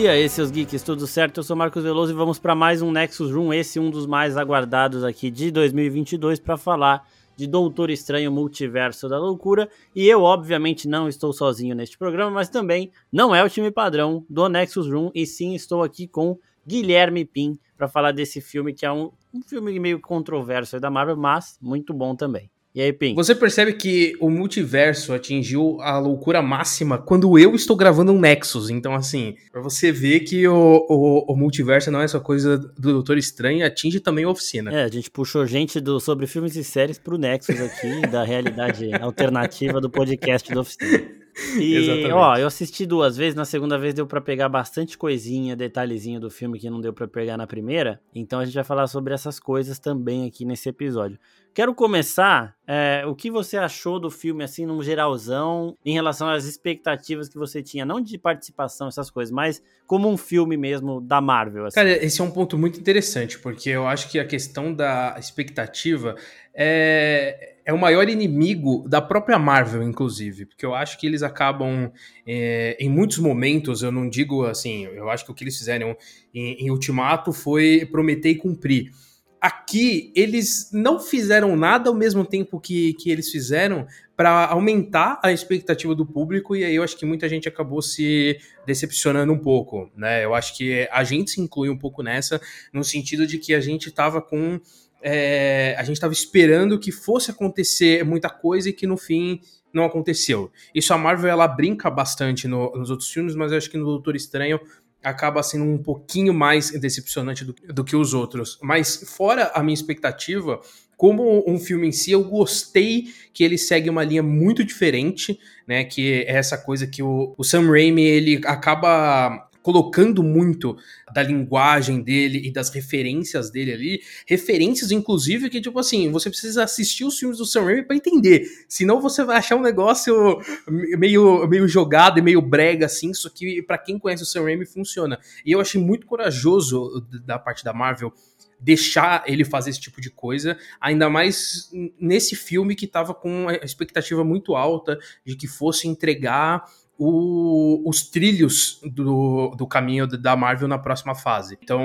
E aí, seus geeks, tudo certo? Eu sou Marcos Veloso e vamos para mais um Nexus Room, esse um dos mais aguardados aqui de 2022 para falar de Doutor Estranho Multiverso da Loucura. E eu, obviamente, não estou sozinho neste programa, mas também não é o time padrão do Nexus Room, e sim estou aqui com Guilherme Pim para falar desse filme que é um, um filme meio controverso da Marvel, mas muito bom também. E aí, Pim? Você percebe que o multiverso atingiu a loucura máxima quando eu estou gravando um Nexus. Então, assim, pra você ver que o, o, o multiverso não é só coisa do Doutor Estranho, atinge também a oficina. É, a gente puxou gente do, sobre filmes e séries pro Nexus aqui, da realidade alternativa do podcast da oficina. E, Exatamente. ó, eu assisti duas vezes, na segunda vez deu para pegar bastante coisinha, detalhezinho do filme que não deu para pegar na primeira. Então a gente vai falar sobre essas coisas também aqui nesse episódio. Quero começar. É, o que você achou do filme, assim, num geralzão, em relação às expectativas que você tinha, não de participação, essas coisas, mas como um filme mesmo da Marvel? Assim. Cara, esse é um ponto muito interessante, porque eu acho que a questão da expectativa é, é o maior inimigo da própria Marvel, inclusive, porque eu acho que eles acabam, é, em muitos momentos, eu não digo assim, eu acho que o que eles fizeram em, em Ultimato foi prometer e cumprir aqui eles não fizeram nada ao mesmo tempo que, que eles fizeram para aumentar a expectativa do público e aí eu acho que muita gente acabou se decepcionando um pouco, né? Eu acho que a gente se inclui um pouco nessa, no sentido de que a gente estava com é, a gente estava esperando que fosse acontecer muita coisa e que no fim não aconteceu. Isso a Marvel ela brinca bastante no, nos outros filmes, mas eu acho que no Doutor Estranho acaba sendo um pouquinho mais decepcionante do, do, que os outros. Mas fora a minha expectativa, como um filme em si, eu gostei que ele segue uma linha muito diferente, né? Que é essa coisa que o, o Sam Raimi ele acaba colocando muito da linguagem dele e das referências dele ali, referências inclusive que tipo assim, você precisa assistir os filmes do Sam Raimi para entender, senão você vai achar um negócio meio meio jogado e meio brega assim, isso que para quem conhece o Sam Raimi funciona. E eu achei muito corajoso da parte da Marvel deixar ele fazer esse tipo de coisa, ainda mais nesse filme que tava com a expectativa muito alta de que fosse entregar o, os trilhos do, do caminho da Marvel na próxima fase. Então,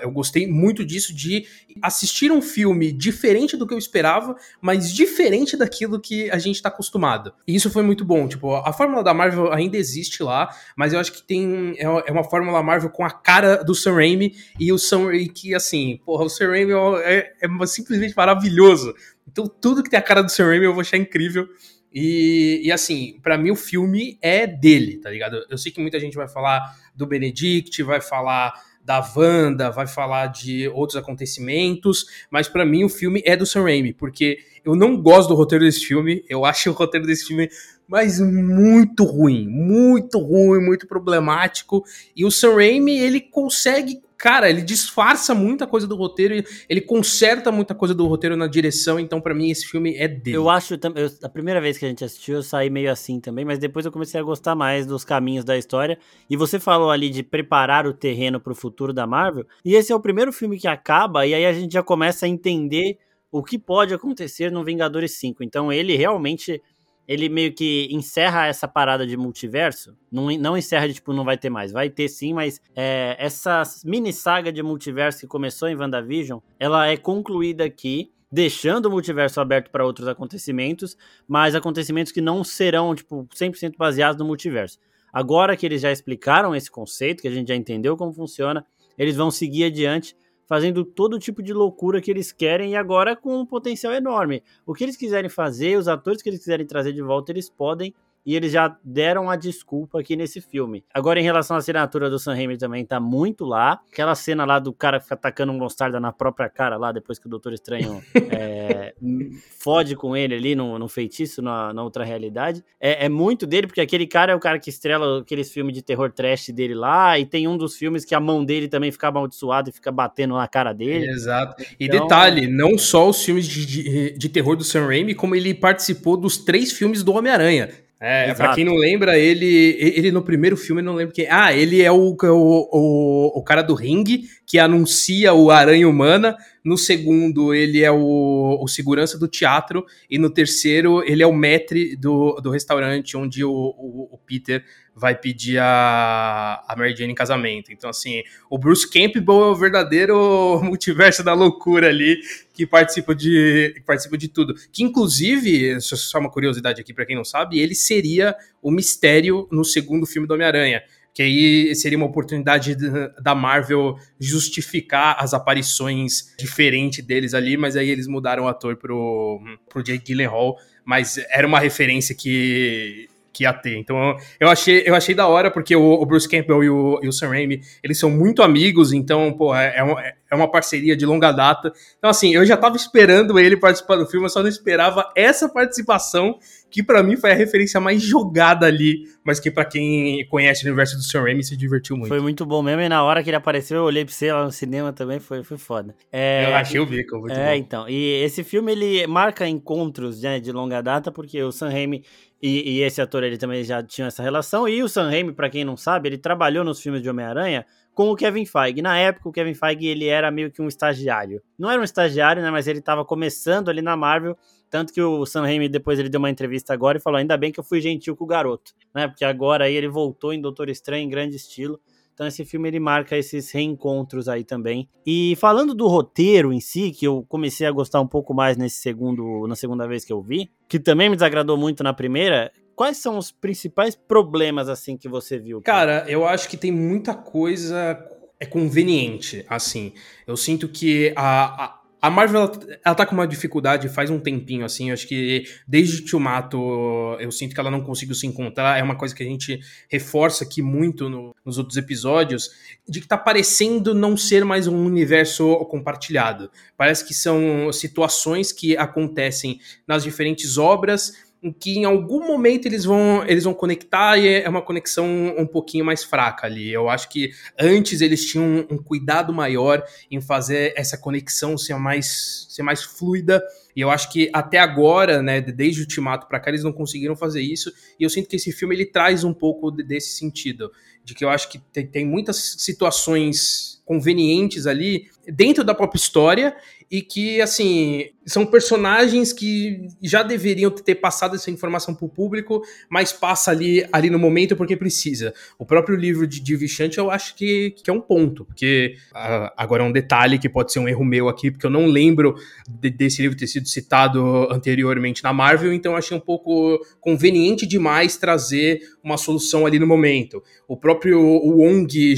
eu gostei muito disso, de assistir um filme diferente do que eu esperava, mas diferente daquilo que a gente está acostumado. E isso foi muito bom. Tipo, a fórmula da Marvel ainda existe lá, mas eu acho que tem é, é uma fórmula Marvel com a cara do Sam Raimi e o Sam Raimi que, assim, porra, o Sam Raimi é, é, é simplesmente maravilhoso. Então, tudo que tem a cara do Sam Raimi eu vou achar incrível. E, e assim, para mim o filme é dele, tá ligado? Eu sei que muita gente vai falar do Benedict, vai falar da Wanda, vai falar de outros acontecimentos, mas para mim o filme é do Sam Raimi, porque eu não gosto do roteiro desse filme, eu acho o roteiro desse filme mas muito ruim, muito ruim, muito problemático, e o Sam Raimi, ele consegue cara, ele disfarça muita coisa do roteiro, ele conserta muita coisa do roteiro na direção, então para mim esse filme é dele. Eu acho, eu, a primeira vez que a gente assistiu, eu saí meio assim também, mas depois eu comecei a gostar mais dos caminhos da história. E você falou ali de preparar o terreno para o futuro da Marvel, e esse é o primeiro filme que acaba, e aí a gente já começa a entender o que pode acontecer no Vingadores 5. Então ele realmente ele meio que encerra essa parada de multiverso. Não, não encerra de tipo, não vai ter mais. Vai ter sim, mas é, essa mini saga de multiverso que começou em WandaVision, ela é concluída aqui, deixando o multiverso aberto para outros acontecimentos, mas acontecimentos que não serão, tipo, 100% baseados no multiverso. Agora que eles já explicaram esse conceito, que a gente já entendeu como funciona, eles vão seguir adiante fazendo todo tipo de loucura que eles querem e agora com um potencial enorme. O que eles quiserem fazer, os atores que eles quiserem trazer de volta, eles podem e eles já deram a desculpa aqui nesse filme. Agora, em relação à assinatura do Sam Raimi também tá muito lá. Aquela cena lá do cara ficar atacando um mostarda na própria cara lá, depois que o Doutor Estranho é, fode com ele ali no, no feitiço, na, na outra realidade. É, é, muito dele, porque aquele cara é o cara que estrela aqueles filmes de terror trash dele lá, e tem um dos filmes que a mão dele também fica amaldiçoada e fica batendo na cara dele. Exato. E então... detalhe, não só os filmes de, de, de terror do Sam Raimi, como ele participou dos três filmes do Homem-Aranha. É, Exato. pra quem não lembra, ele, ele no primeiro filme, não lembro quem. Ah, ele é o, o, o, o cara do ringue que anuncia o Aranha Humana no segundo ele é o, o segurança do teatro, e no terceiro ele é o maître do, do restaurante onde o, o, o Peter vai pedir a, a Mary Jane em casamento. Então, assim, o Bruce Campbell é o verdadeiro multiverso da loucura ali, que participa de, que participa de tudo. Que, inclusive, só uma curiosidade aqui para quem não sabe, ele seria o mistério no segundo filme do Homem-Aranha. Que aí seria uma oportunidade da Marvel justificar as aparições diferentes deles ali, mas aí eles mudaram o ator pro, pro Jake Gyllenhaal, mas era uma referência que que ia ter. Então eu achei, eu achei da hora, porque o, o Bruce Campbell e o, e o Sam Raimi, eles são muito amigos, então, pô, é, é, uma, é uma parceria de longa data. Então, assim, eu já tava esperando ele participar do filme, eu só não esperava essa participação, que para mim foi a referência mais jogada ali, mas que para quem conhece o universo do Sam Raimi se divertiu muito. Foi muito bom mesmo, e na hora que ele apareceu, eu olhei pra você lá no cinema também, foi, foi foda. É, eu achei o bico, muito é, bom. então, e esse filme, ele marca encontros né, de longa data, porque o Sam Raimi e, e, esse ator ele também já tinha essa relação. E o Sam Raimi, para quem não sabe, ele trabalhou nos filmes de Homem-Aranha com o Kevin Feige. Na época, o Kevin Feige ele era meio que um estagiário. Não era um estagiário, né? Mas ele estava começando ali na Marvel. Tanto que o Sam Raimi depois ele deu uma entrevista agora e falou: ainda bem que eu fui gentil com o garoto, né? Porque agora aí ele voltou em Doutor Estranho em grande estilo. Então esse filme ele marca esses reencontros aí também. E falando do roteiro em si, que eu comecei a gostar um pouco mais nesse segundo, na segunda vez que eu vi, que também me desagradou muito na primeira, quais são os principais problemas assim que você viu? Cara, eu acho que tem muita coisa é conveniente, assim. Eu sinto que a, a a Marvel, ela, ela tá com uma dificuldade faz um tempinho, assim. Acho que desde Tiumato eu sinto que ela não conseguiu se encontrar. É uma coisa que a gente reforça aqui muito no, nos outros episódios, de que tá parecendo não ser mais um universo compartilhado. Parece que são situações que acontecem nas diferentes obras em que em algum momento eles vão, eles vão conectar e é uma conexão um pouquinho mais fraca ali. Eu acho que antes eles tinham um, cuidado maior em fazer essa conexão ser mais, ser mais fluida. E eu acho que até agora, né, desde o Ultimato para cá, eles não conseguiram fazer isso. E eu sinto que esse filme ele traz um pouco desse sentido, de que eu acho que tem, tem muitas situações convenientes ali dentro da própria história e que, assim, são personagens que já deveriam ter passado essa informação para o público, mas passa ali, ali no momento porque precisa. O próprio livro de, de Vichante eu acho que, que é um ponto, porque uh, agora é um detalhe que pode ser um erro meu aqui, porque eu não lembro de, desse livro ter sido citado anteriormente na Marvel, então achei um pouco conveniente demais trazer uma solução ali no momento. O próprio Wong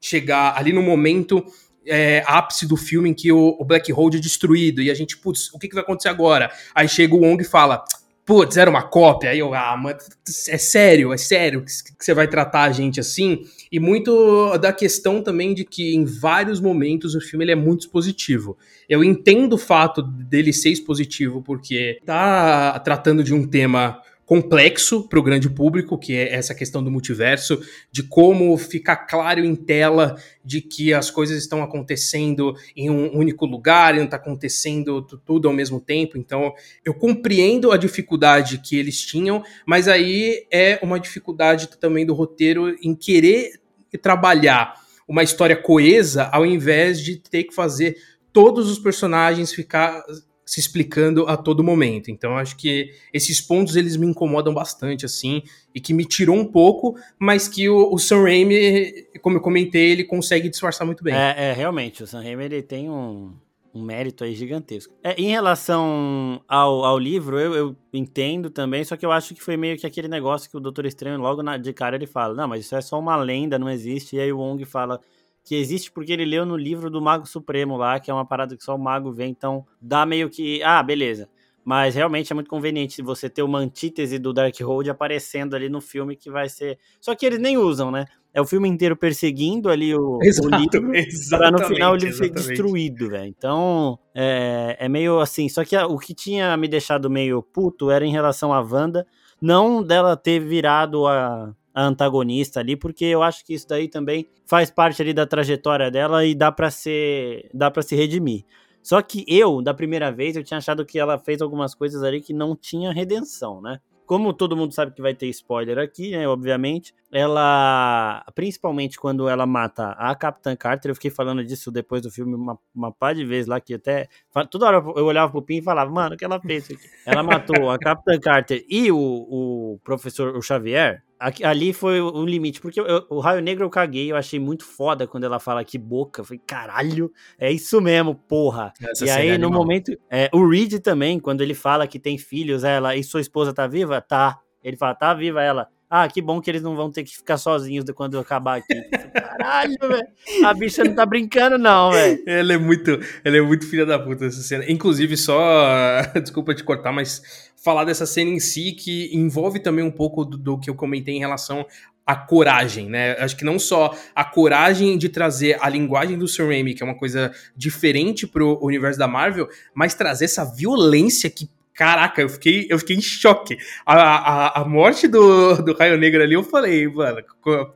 chegar ali no momento é, ápice do filme em que o, o Black Hole é destruído e a gente, putz, o que, que vai acontecer agora? Aí chega o Wong e fala, putz, era uma cópia. Aí eu, ah, mas é sério, é sério que, você vai tratar a gente assim? E muito da questão também de que em vários momentos o filme ele é muito expositivo. Eu entendo o fato dele ser expositivo porque tá tratando de um tema complexo para o grande público, que é essa questão do multiverso, de como ficar claro em tela de que as coisas estão acontecendo em um único lugar e não está acontecendo tudo ao mesmo tempo. Então, eu compreendo a dificuldade que eles tinham, mas aí é uma dificuldade também do roteiro em querer trabalhar uma história coesa ao invés de ter que fazer todos os personagens ficar se explicando a todo momento. Então acho que esses pontos eles me incomodam bastante assim e que me tirou um pouco, mas que o, o Sam Raimi, como eu comentei, ele consegue disfarçar muito bem. É, é realmente o Sam Raimi ele tem um, um mérito aí gigantesco. É, em relação ao, ao livro, eu, eu, entendo também, só que eu acho que foi meio que aquele negócio que o Doutor Estranho logo na, de cara ele fala, não, mas isso é só uma lenda, não existe. E aí o Wong fala, que existe porque ele leu no livro do Mago Supremo lá, que é uma parada que só o mago vê, então dá meio que, ah, beleza. Mas realmente é muito conveniente você ter uma antítese do Darkhold aparecendo ali no filme que vai ser. Só que eles nem usam, né? É o filme inteiro perseguindo ali o, Exato, o livro pra no final ele ser destruído, velho. Então é, é meio assim. Só que o que tinha me deixado meio puto era em relação à Wanda, não dela ter virado a a antagonista ali, porque eu acho que isso daí também faz parte ali da trajetória dela e dá para ser, dá para se redimir. Só que eu, da primeira vez, eu tinha achado que ela fez algumas coisas ali que não tinha redenção, né? como todo mundo sabe que vai ter spoiler aqui, né, obviamente, ela, principalmente quando ela mata a Capitã Carter, eu fiquei falando disso depois do filme uma, uma par de vezes lá, que até, toda hora eu olhava pro Pim e falava, mano, o que ela fez aqui? Ela matou a Capitã Carter e o, o professor, o Xavier, ali foi o limite, porque eu, o Raio Negro eu caguei, eu achei muito foda quando ela fala que boca, eu falei, caralho, é isso mesmo, porra. Essa e aí, é no momento, é, o Reed também, quando ele fala que tem filhos, ela, e sua esposa tá viva? Tá. Ele fala, tá viva ela. Ah, que bom que eles não vão ter que ficar sozinhos quando eu acabar aqui. Caralho, velho. A bicha não tá brincando, não, velho. Ela é muito, ela é muito filha da puta essa cena. Inclusive, só. Desculpa te cortar, mas falar dessa cena em si, que envolve também um pouco do, do que eu comentei em relação a coragem, né? Acho que não só a coragem de trazer a linguagem do Sam Raimi, que é uma coisa diferente pro universo da Marvel, mas trazer essa violência que Caraca, eu fiquei, eu fiquei em choque. A, a, a morte do, do Raio Negro ali, eu falei, mano,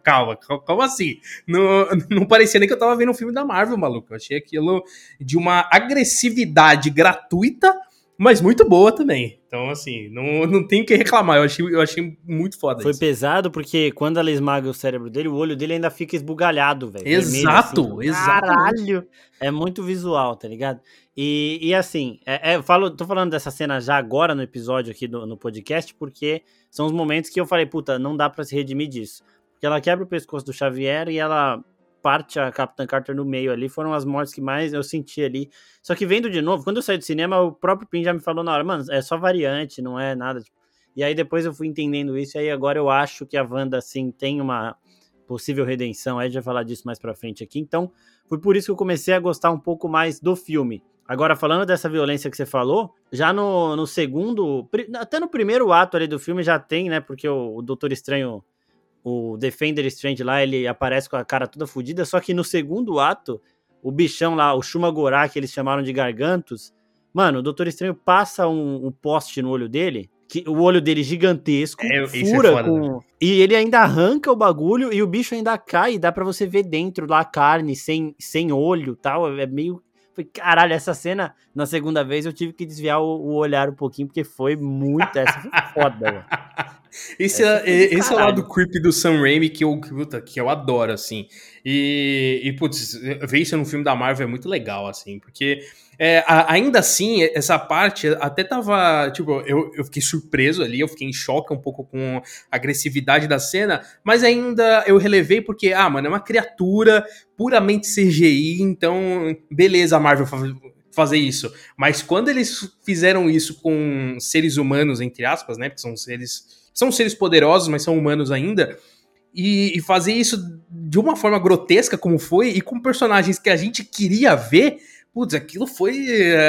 calma, como assim? Não, não parecia nem que eu tava vendo um filme da Marvel, maluco. Eu achei aquilo de uma agressividade gratuita, mas muito boa também. Então, assim, não, não tem o que reclamar. Eu achei, eu achei muito foda Foi isso. pesado porque quando ela esmaga o cérebro dele, o olho dele ainda fica esbugalhado, velho. Exato, assim, exato. Caralho! É muito visual, tá ligado? E, e assim, é, é, falo, tô falando dessa cena já agora no episódio aqui do, no podcast, porque são os momentos que eu falei, puta, não dá para se redimir disso. Porque ela quebra o pescoço do Xavier e ela parte a Capitã Carter no meio ali. Foram as mortes que mais eu senti ali. Só que vendo de novo, quando eu saí do cinema, o próprio Pin já me falou na hora, mano, é só variante, não é nada. Tipo... E aí depois eu fui entendendo isso, e aí agora eu acho que a Wanda, assim, tem uma possível redenção. Aí a gente vai falar disso mais pra frente aqui. Então, foi por isso que eu comecei a gostar um pouco mais do filme. Agora, falando dessa violência que você falou, já no, no segundo, até no primeiro ato ali do filme já tem, né? Porque o, o Doutor Estranho, o Defender Strange lá, ele aparece com a cara toda fodida, só que no segundo ato, o bichão lá, o Shumagorá, que eles chamaram de Gargantos, mano, o Doutor Estranho passa um, um poste no olho dele, que o olho dele gigantesco, é, é fura é foda, com... Né? E ele ainda arranca o bagulho e o bicho ainda cai, e dá para você ver dentro lá a carne sem, sem olho tal, é meio caralho, essa cena, na segunda vez, eu tive que desviar o, o olhar um pouquinho, porque foi muito. Essa foi foda, velho. Esse, é, esse é o lado creepy do Sam Raimi que eu, que eu adoro, assim. E, e, putz, ver isso num filme da Marvel é muito legal, assim, porque é, ainda assim, essa parte até tava. Tipo, eu, eu fiquei surpreso ali, eu fiquei em choque um pouco com a agressividade da cena, mas ainda eu relevei porque, ah, mano, é uma criatura puramente CGI, então, beleza, a Marvel fazer isso. Mas quando eles fizeram isso com seres humanos, entre aspas, né? Porque são seres. São seres poderosos, mas são humanos ainda. E, e fazer isso de uma forma grotesca, como foi, e com personagens que a gente queria ver Putz, aquilo foi.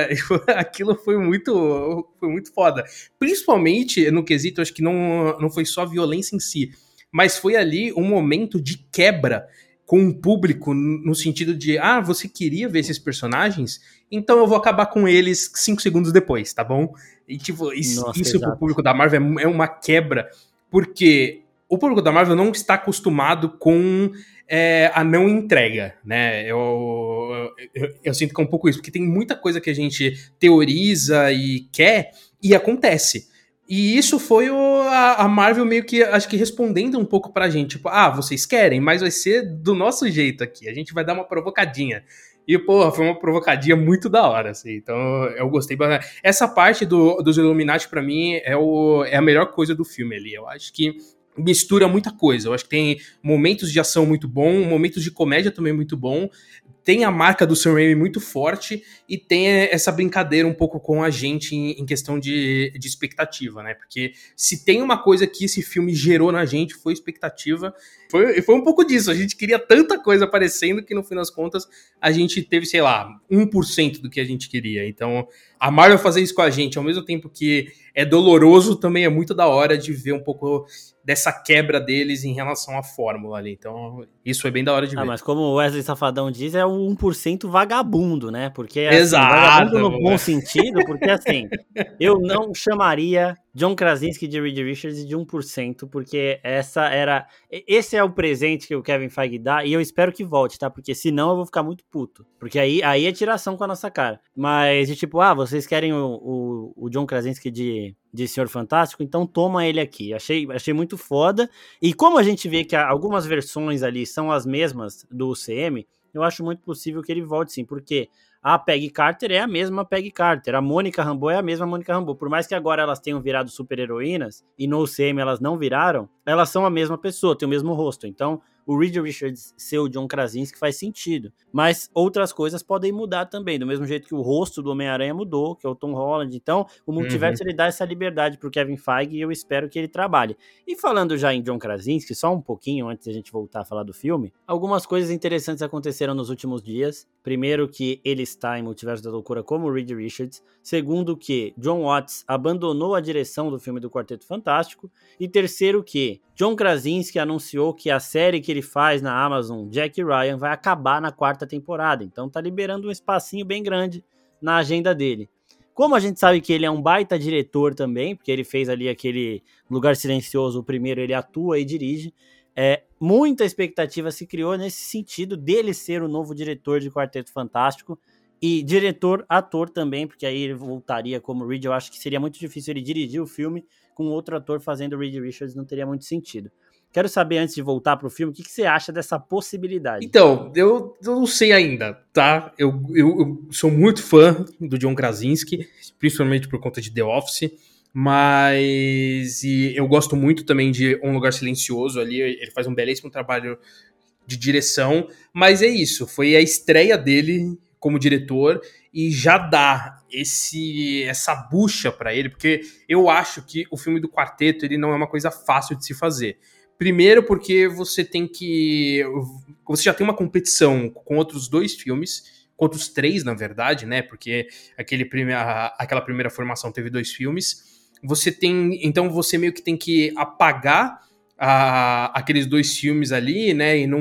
aquilo foi muito. Foi muito foda. Principalmente no quesito, acho que não, não foi só a violência em si, mas foi ali um momento de quebra com o público, no sentido de, ah, você queria ver esses personagens? Então eu vou acabar com eles cinco segundos depois, tá bom? E tipo, isso, Nossa, isso pro público da Marvel é, é uma quebra, porque o público da Marvel não está acostumado com é, a não entrega, né? Eu, eu, eu, sinto que é um pouco isso, porque tem muita coisa que a gente teoriza e quer e acontece. E isso foi o, a, a, Marvel meio que, acho que respondendo um pouco pra gente, tipo, ah, vocês querem, mas vai ser do nosso jeito aqui, a gente vai dar uma provocadinha. E, porra, foi uma provocadinha muito da hora, assim. Então, eu gostei bastante. Essa parte do, dos Illuminati, para mim, é, o, é a melhor coisa do filme ali. Eu acho que mistura muita coisa. Eu acho que tem momentos de ação muito bom, momentos de comédia também muito bom. Tem a marca do Sam Raimi muito forte e tem essa brincadeira um pouco com a gente em, questão de, de expectativa, né? Porque se tem uma coisa que esse filme gerou na gente foi expectativa. Foi, foi um pouco disso. A gente queria tanta coisa aparecendo que no fim das contas a gente teve, sei lá, 1% do que a gente queria. Então, a Marvel fazer isso com a gente, ao mesmo tempo que é doloroso, também é muito da hora de ver um pouco dessa quebra deles em relação à fórmula ali. Então, isso é bem da hora de ah, ver. Mas como o Wesley Safadão diz, é o 1% vagabundo, né? Porque é assim, vagabundo no bom sentido, porque assim, eu não chamaria John Krasinski de Reed Richards de 1%, porque essa era. Esse é o presente que o Kevin Feige dá, e eu espero que volte, tá? Porque senão eu vou ficar muito puto. Porque aí, aí é tiração com a nossa cara. Mas, de tipo, ah, vocês querem o, o, o John Krasinski de, de Senhor Fantástico, então toma ele aqui. Achei, achei muito foda. E como a gente vê que algumas versões ali são as mesmas do UCM, eu acho muito possível que ele volte sim, porque a Peggy Carter é a mesma Peggy Carter, a Mônica Rambeau é a mesma Mônica Rambeau. Por mais que agora elas tenham virado super-heroínas e no UCM elas não viraram, elas são a mesma pessoa, têm o mesmo rosto. Então, o Reed Richards ser o John Krasinski faz sentido. Mas outras coisas podem mudar também, do mesmo jeito que o rosto do Homem-Aranha mudou, que é o Tom Holland. Então, o multiverso uhum. ele dá essa liberdade pro Kevin Feige e eu espero que ele trabalhe. E falando já em John Krasinski, só um pouquinho antes da gente voltar a falar do filme, algumas coisas interessantes aconteceram nos últimos dias. Primeiro que ele está em Multiverso da Loucura como Reed Richards. Segundo que John Watts abandonou a direção do filme do Quarteto Fantástico. E terceiro que John Krasinski anunciou que a série que ele faz na Amazon, Jack Ryan, vai acabar na quarta temporada. Então tá liberando um espacinho bem grande na agenda dele. Como a gente sabe que ele é um baita diretor também, porque ele fez ali aquele Lugar Silencioso, o primeiro ele atua e dirige, é, muita expectativa se criou nesse sentido dele ser o novo diretor de Quarteto Fantástico e diretor, ator também, porque aí ele voltaria como Reed. Eu acho que seria muito difícil ele dirigir o filme com outro ator fazendo Reed Richards, não teria muito sentido. Quero saber, antes de voltar pro filme, o que, que você acha dessa possibilidade? Então, eu, eu não sei ainda, tá? Eu, eu, eu, sou muito fã do John Krasinski, principalmente por conta de The Office, mas e eu gosto muito também de Um Lugar Silencioso ali, ele faz um belíssimo trabalho de direção, mas é isso, foi a estreia dele como diretor e já dá esse essa bucha para ele, porque eu acho que o filme do quarteto ele não é uma coisa fácil de se fazer. Primeiro porque você tem que você já tem uma competição com outros dois filmes, com outros três na verdade, né? Porque aquele prime aquela primeira formação teve dois filmes. Você tem então você meio que tem que apagar a, aqueles dois filmes ali, né, e não,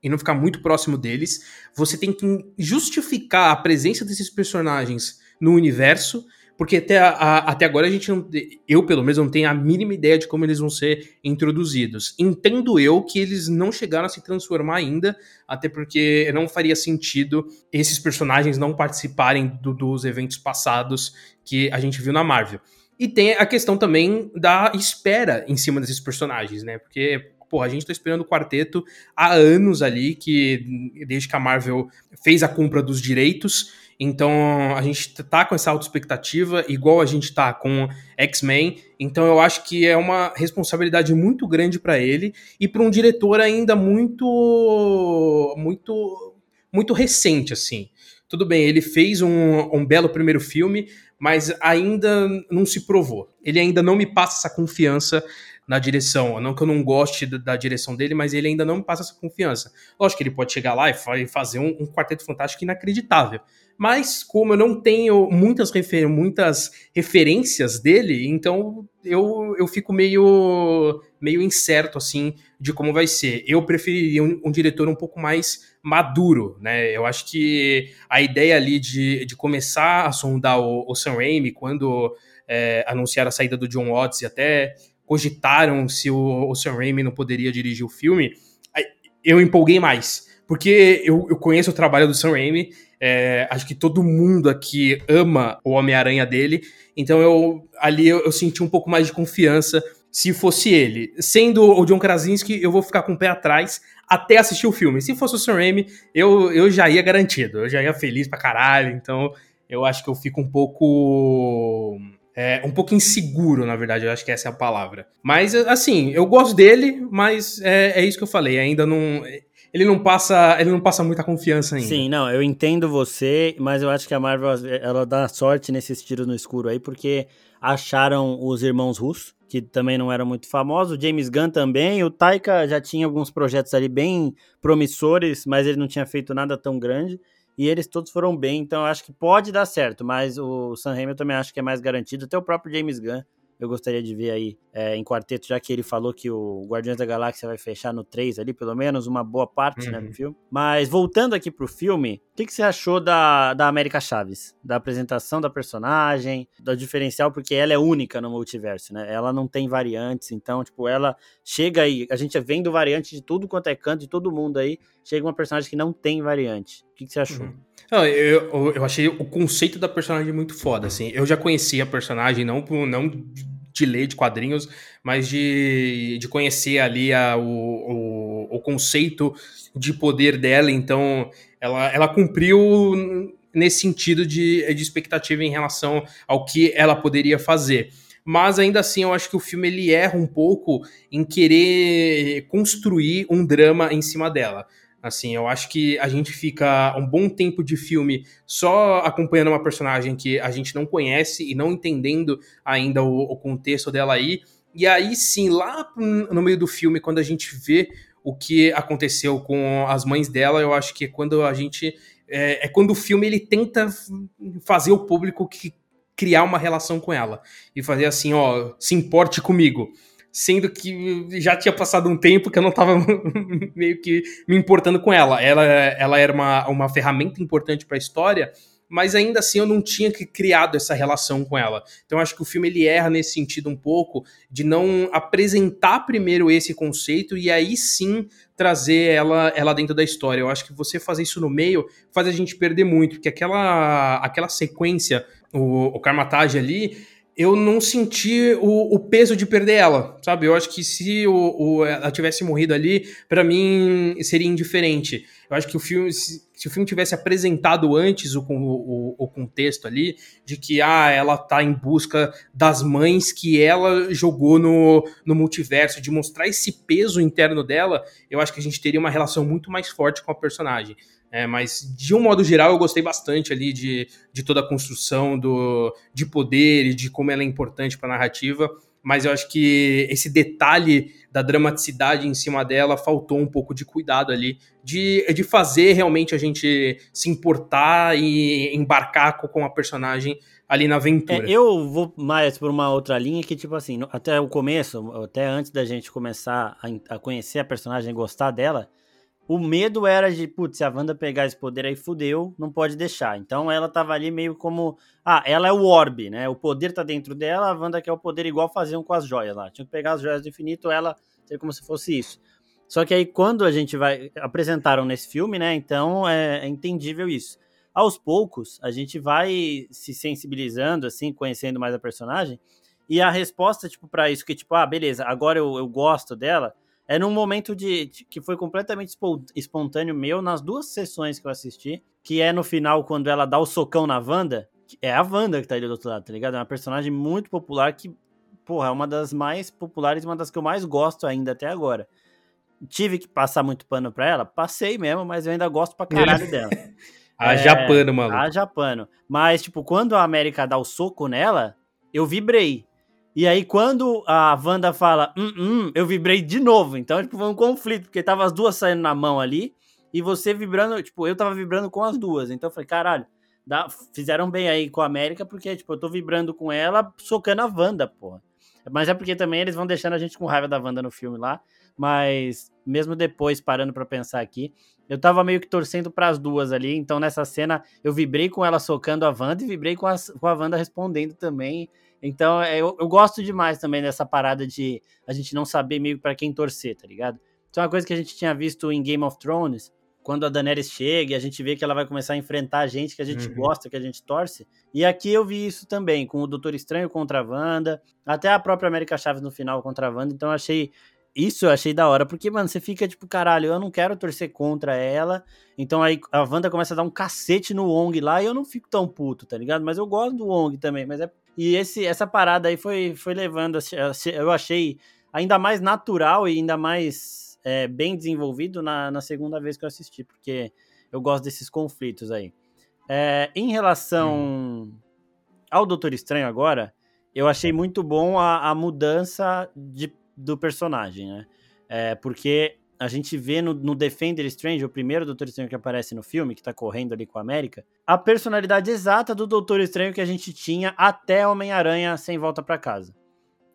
e não ficar muito próximo deles. Você tem que justificar a presença desses personagens no universo, porque até, a, até agora a gente não. Eu, pelo menos, não tenho a mínima ideia de como eles vão ser introduzidos. Entendo eu que eles não chegaram a se transformar ainda, até porque não faria sentido esses personagens não participarem do, dos eventos passados que a gente viu na Marvel. E tem a questão também da espera em cima desses personagens, né? Porque, pô, a gente tá esperando o quarteto há anos ali, que desde que a Marvel fez a compra dos direitos. Então a gente tá com essa auto-expectativa, igual a gente tá com X-Men. Então eu acho que é uma responsabilidade muito grande para ele e para um diretor ainda muito, muito, muito recente, assim. Tudo bem, ele fez um, um belo primeiro filme, mas ainda não se provou. Ele ainda não me passa essa confiança na direção. Não que eu não goste da direção dele, mas ele ainda não me passa essa confiança. Lógico que ele pode chegar lá e fazer um, um quarteto fantástico inacreditável. Mas como eu não tenho muitas, refer muitas referências dele, então eu, eu fico meio, meio incerto assim de como vai ser. Eu preferiria um, um, diretor um pouco mais maduro, né? Eu acho que a ideia ali de, de começar a sondar o, o Sam Raimi quando é, anunciaram a saída do John Watts e até cogitaram se o, o Sam Raimi não poderia dirigir o filme, eu empolguei mais. Porque eu, eu conheço o trabalho do Sam Raimi, é, acho que todo mundo aqui ama o Homem-Aranha dele, então eu ali eu, eu, senti um pouco mais de confiança se fosse ele. Sendo o John Krasinski, eu vou ficar com o pé atrás até assistir o filme. Se fosse o Sam Raimi, eu, eu já ia garantido, eu já ia feliz pra caralho, então eu acho que eu fico um pouco é, um pouco inseguro, na verdade, eu acho que essa é a palavra. Mas, assim, eu gosto dele, mas é, é isso que eu falei, ainda não. Ele não passa, ele não passa muita confiança ainda. Sim, não, eu entendo você, mas eu acho que a Marvel ela dá sorte nesses tiros no escuro aí, porque acharam os irmãos russos, que também não eram muito famosos, o James Gunn também, o Taika já tinha alguns projetos ali bem promissores, mas ele não tinha feito nada tão grande e eles todos foram bem, então eu acho que pode dar certo, mas o Sam Raimi eu também acho que é mais garantido, até o próprio James Gunn eu gostaria de ver aí é, em quarteto, já que ele falou que o Guardiões da Galáxia vai fechar no 3 ali, pelo menos uma boa parte, uhum. né, do uhum. filme. Mas voltando aqui pro filme, o que, que você achou da, da América Chaves? Da apresentação da personagem, do diferencial, porque ela é única no multiverso, né? Ela não tem variantes, então, tipo, ela chega aí, a gente é vendo variante de tudo quanto é canto, de todo mundo aí, chega uma personagem que não tem variante. O que, que você achou? Uhum. Não, eu, eu achei o conceito da personagem muito foda, assim. Eu já conhecia a personagem, não, não de ler de quadrinhos, mas de, de conhecer ali a, o, o, o conceito de poder dela. Então, ela, ela cumpriu nesse sentido de, de expectativa em relação ao que ela poderia fazer mas ainda assim eu acho que o filme ele erra um pouco em querer construir um drama em cima dela. Assim, eu acho que a gente fica um bom tempo de filme só acompanhando uma personagem que a gente não conhece e não entendendo ainda o, o contexto dela aí. E aí sim, lá no meio do filme, quando a gente vê o que aconteceu com as mães dela, eu acho que é quando a gente. É, é quando o filme ele tenta fazer o público que criar uma relação com ela e fazer assim, ó, se importe comigo sendo que já tinha passado um tempo que eu não estava meio que me importando com ela. Ela, ela era uma, uma ferramenta importante para a história, mas ainda assim eu não tinha criado essa relação com ela. Então acho que o filme ele erra nesse sentido um pouco de não apresentar primeiro esse conceito e aí sim trazer ela, ela dentro da história. Eu acho que você fazer isso no meio faz a gente perder muito, porque aquela, aquela sequência, o, o Karmatage ali, eu não senti o, o, peso de perder ela, sabe? Eu acho que se o, o ela tivesse morrido ali, para mim seria indiferente. Eu acho que o filme, se, se o filme tivesse apresentado antes o, o, contexto ali, de que ah, ela tá em busca das mães que ela jogou no, no multiverso, de mostrar esse peso interno dela, eu acho que a gente teria uma relação muito mais forte com a personagem. É, mas, de um modo geral, eu gostei bastante ali de, de toda a construção do, de poder e de como ela é importante para a narrativa. Mas eu acho que esse detalhe da dramaticidade em cima dela faltou um pouco de cuidado ali, de, de fazer realmente a gente se importar e embarcar com a personagem ali na aventura. É, eu vou mais por uma outra linha que, tipo assim, até o começo, até antes da gente começar a, a conhecer a personagem e gostar dela, o medo era de, putz, se a Wanda pegar esse poder aí, fudeu, não pode deixar. Então ela tava ali meio como. Ah, ela é o orbe, né? O poder tá dentro dela, a Wanda quer o poder igual faziam com as joias lá. Tinha que pegar as joias do infinito, ela ser como se fosse isso. Só que aí quando a gente vai. Apresentaram nesse filme, né? Então é, é entendível isso. Aos poucos, a gente vai se sensibilizando, assim, conhecendo mais a personagem. E a resposta, tipo, para isso, que, tipo, ah, beleza, agora eu, eu gosto dela é num momento de, de, que foi completamente espontâneo meu nas duas sessões que eu assisti, que é no final quando ela dá o socão na Wanda, é a Wanda que tá ali do outro lado, tá ligado? É uma personagem muito popular que, porra, é uma das mais populares, uma das que eu mais gosto ainda até agora. Tive que passar muito pano pra ela? Passei mesmo, mas eu ainda gosto pra caralho dela. a é, Japano, mano. A Japano. Mas, tipo, quando a América dá o soco nela, eu vibrei. E aí, quando a Wanda fala, hum, hum, eu vibrei de novo. Então, tipo, foi um conflito, porque tava as duas saindo na mão ali, e você vibrando, tipo, eu tava vibrando com as duas. Então, eu falei, caralho, dá, fizeram bem aí com a América, porque, tipo, eu tô vibrando com ela, socando a Wanda, porra. Mas é porque também eles vão deixando a gente com raiva da Wanda no filme lá. Mas, mesmo depois, parando para pensar aqui, eu tava meio que torcendo para as duas ali. Então, nessa cena, eu vibrei com ela socando a Wanda e vibrei com a, com a Wanda respondendo também. Então, é, eu, eu gosto demais também dessa parada de a gente não saber meio para quem torcer, tá ligado? Isso é uma coisa que a gente tinha visto em Game of Thrones, quando a Daenerys chega e a gente vê que ela vai começar a enfrentar a gente que a gente uhum. gosta, que a gente torce. E aqui eu vi isso também, com o Doutor Estranho contra a Wanda, até a própria América Chaves no final contra a Wanda. Então eu achei isso eu achei da hora, porque, mano, você fica tipo, caralho, eu não quero torcer contra ela. Então aí a Wanda começa a dar um cacete no Wong lá e eu não fico tão puto, tá ligado? Mas eu gosto do Wong também, mas é e esse, essa parada aí foi, foi levando, eu achei ainda mais natural e ainda mais é, bem desenvolvido na, na segunda vez que eu assisti, porque eu gosto desses conflitos aí. É, em relação hum. ao Doutor Estranho agora, eu achei muito bom a, a mudança de, do personagem, né? É, porque a gente vê no, no, Defender Strange, o primeiro Doutor Estranho que aparece no filme, que tá correndo ali com a América, a personalidade exata do Doutor Estranho que a gente tinha até Homem-Aranha sem volta para casa.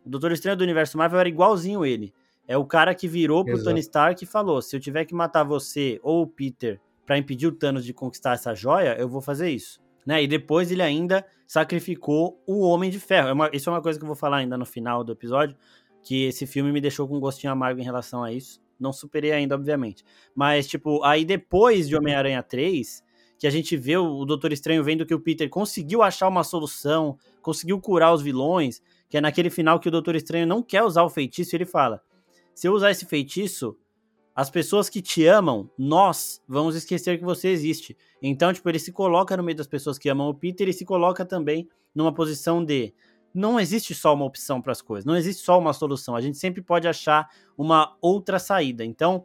O Doutor Estranho do universo Marvel era igualzinho ele. É o cara que virou pro Exato. Tony Stark e falou: se eu tiver que matar você ou o Peter para impedir o Thanos de conquistar essa joia, eu vou fazer isso. Né? E depois ele ainda sacrificou o Homem de Ferro. É uma, isso é uma coisa que eu vou falar ainda no final do episódio, que esse filme me deixou com um gostinho amargo em relação a isso. Não superei ainda, obviamente. Mas, tipo, aí depois de Homem-Aranha 3, que a gente vê o Doutor Estranho vendo que o Peter conseguiu achar uma solução, conseguiu curar os vilões, que é naquele final que o Doutor Estranho não quer usar o feitiço, ele fala: se eu usar esse feitiço, as pessoas que te amam, nós vamos esquecer que você existe. Então, tipo, ele se coloca no meio das pessoas que amam o Peter e se coloca também numa posição de não existe só uma opção para as coisas, não existe só uma solução. A gente sempre pode achar uma outra saída. Então,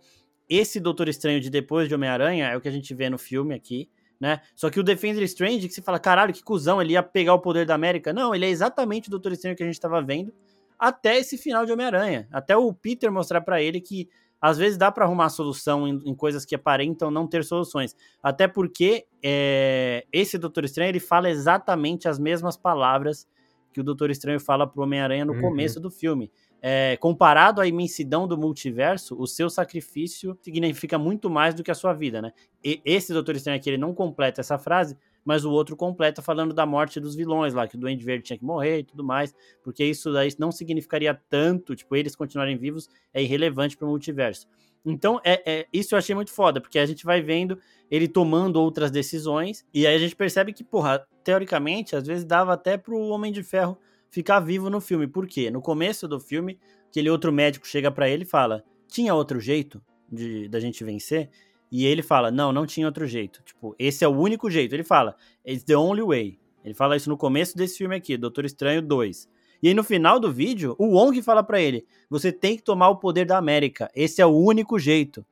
esse Doutor Estranho de depois de Homem-Aranha é o que a gente vê no filme aqui, né? Só que o Defender Strange, que você fala, caralho, que cuzão, ele ia pegar o poder da América. Não, ele é exatamente o Doutor Estranho que a gente estava vendo até esse final de Homem-Aranha. Até o Peter mostrar para ele que às vezes dá para arrumar solução em, em, coisas que aparentam não ter soluções. Até porque é, esse Doutor Estranho ele fala exatamente as mesmas palavras que o Doutor Estranho fala pro Homem-Aranha no uhum. começo do filme. É, comparado à imensidão do multiverso, o seu sacrifício significa muito mais do que a sua vida, né? E esse Doutor Estranho aqui, ele não completa essa frase, mas o outro completa falando da morte dos vilões lá, que o Duende Verde tinha que morrer e tudo mais, porque isso daí não significaria tanto, tipo, eles continuarem vivos é irrelevante para o multiverso. Então, é, é, isso eu achei muito foda, porque a gente vai vendo ele tomando outras decisões, e aí a gente percebe que, porra, teoricamente, às vezes dava até pro Homem de Ferro ficar vivo no filme. Por quê? No começo do filme, aquele outro médico chega para ele e fala: tinha outro jeito de da gente vencer? E ele fala: Não, não tinha outro jeito. Tipo, esse é o único jeito. Ele fala: It's the only way. Ele fala isso no começo desse filme aqui, Doutor Estranho 2. E aí no final do vídeo, o Wong fala para ele: Você tem que tomar o poder da América. Esse é o único jeito.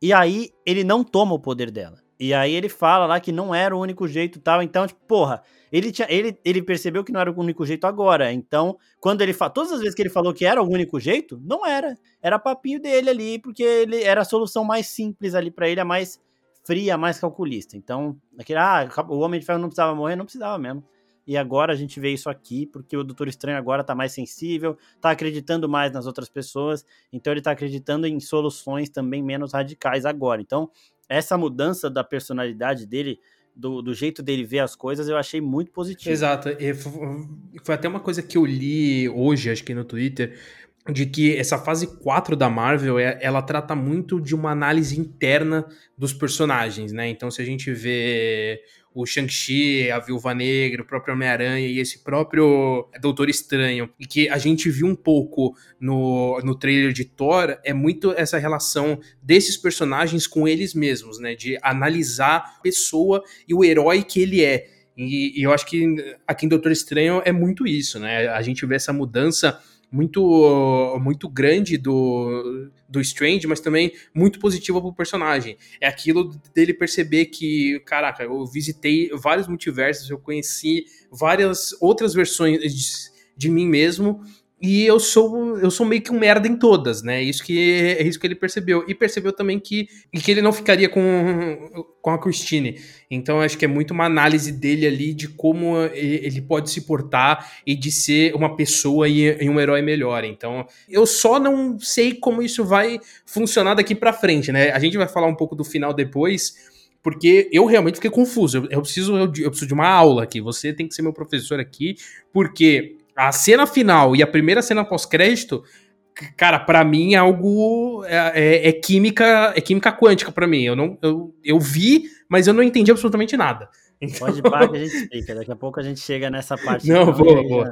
E aí ele não toma o poder dela. E aí ele fala lá que não era o único jeito tal. Então, tipo, porra, ele, tinha, ele, ele percebeu que não era o único jeito agora. Então, quando ele fala. Todas as vezes que ele falou que era o único jeito, não era. Era papinho dele ali, porque ele era a solução mais simples ali para ele, a mais fria, a mais calculista. Então, aquele, ah, o Homem de Ferro não precisava morrer, não precisava mesmo. E agora a gente vê isso aqui, porque o Doutor Estranho agora tá mais sensível, tá acreditando mais nas outras pessoas, então ele tá acreditando em soluções também menos radicais agora. Então, essa mudança da personalidade dele, do, do, jeito dele ver as coisas, eu achei muito positivo. Exato. Foi até uma coisa que eu li hoje, acho que no Twitter, de que essa fase 4 da Marvel, é, ela trata muito de uma análise interna dos personagens, né? Então, se a gente vê o Shang-Chi, a Viúva Negra, o próprio Homem-Aranha e esse próprio Doutor Estranho, e que a gente viu um pouco no, no trailer de Thor, é muito essa relação desses personagens com eles mesmos, né? De analisar a pessoa e o herói que ele é. E, e eu acho que aqui em Doutor Estranho é muito isso, né? A gente vê essa mudança muito muito grande do, do Strange, mas também muito positiva pro personagem. É aquilo dele perceber que, caraca, eu visitei vários multiversos, eu conheci várias outras versões de, de mim mesmo e eu sou eu sou meio que um merda em todas, né? Isso que é isso que ele percebeu e percebeu também que que ele não ficaria com com a Christine. Então acho que é muito uma análise dele ali de como ele pode se portar e de ser uma pessoa e, um herói melhor. Então eu só não sei como isso vai funcionar daqui para frente, né? A gente vai falar um pouco do final depois porque eu realmente fiquei confuso. Eu, eu preciso, eu, eu, preciso de uma aula aqui. Você tem que ser meu professor aqui, porque a cena final e a primeira cena pós-crédito, cara, para mim é algo é, é, é, química, é química quântica para mim. Eu não, eu, eu vi, mas eu não entendi absolutamente nada. Então... Pode parar que a gente explica. Daqui a pouco a gente chega nessa parte. Não, vou, vou.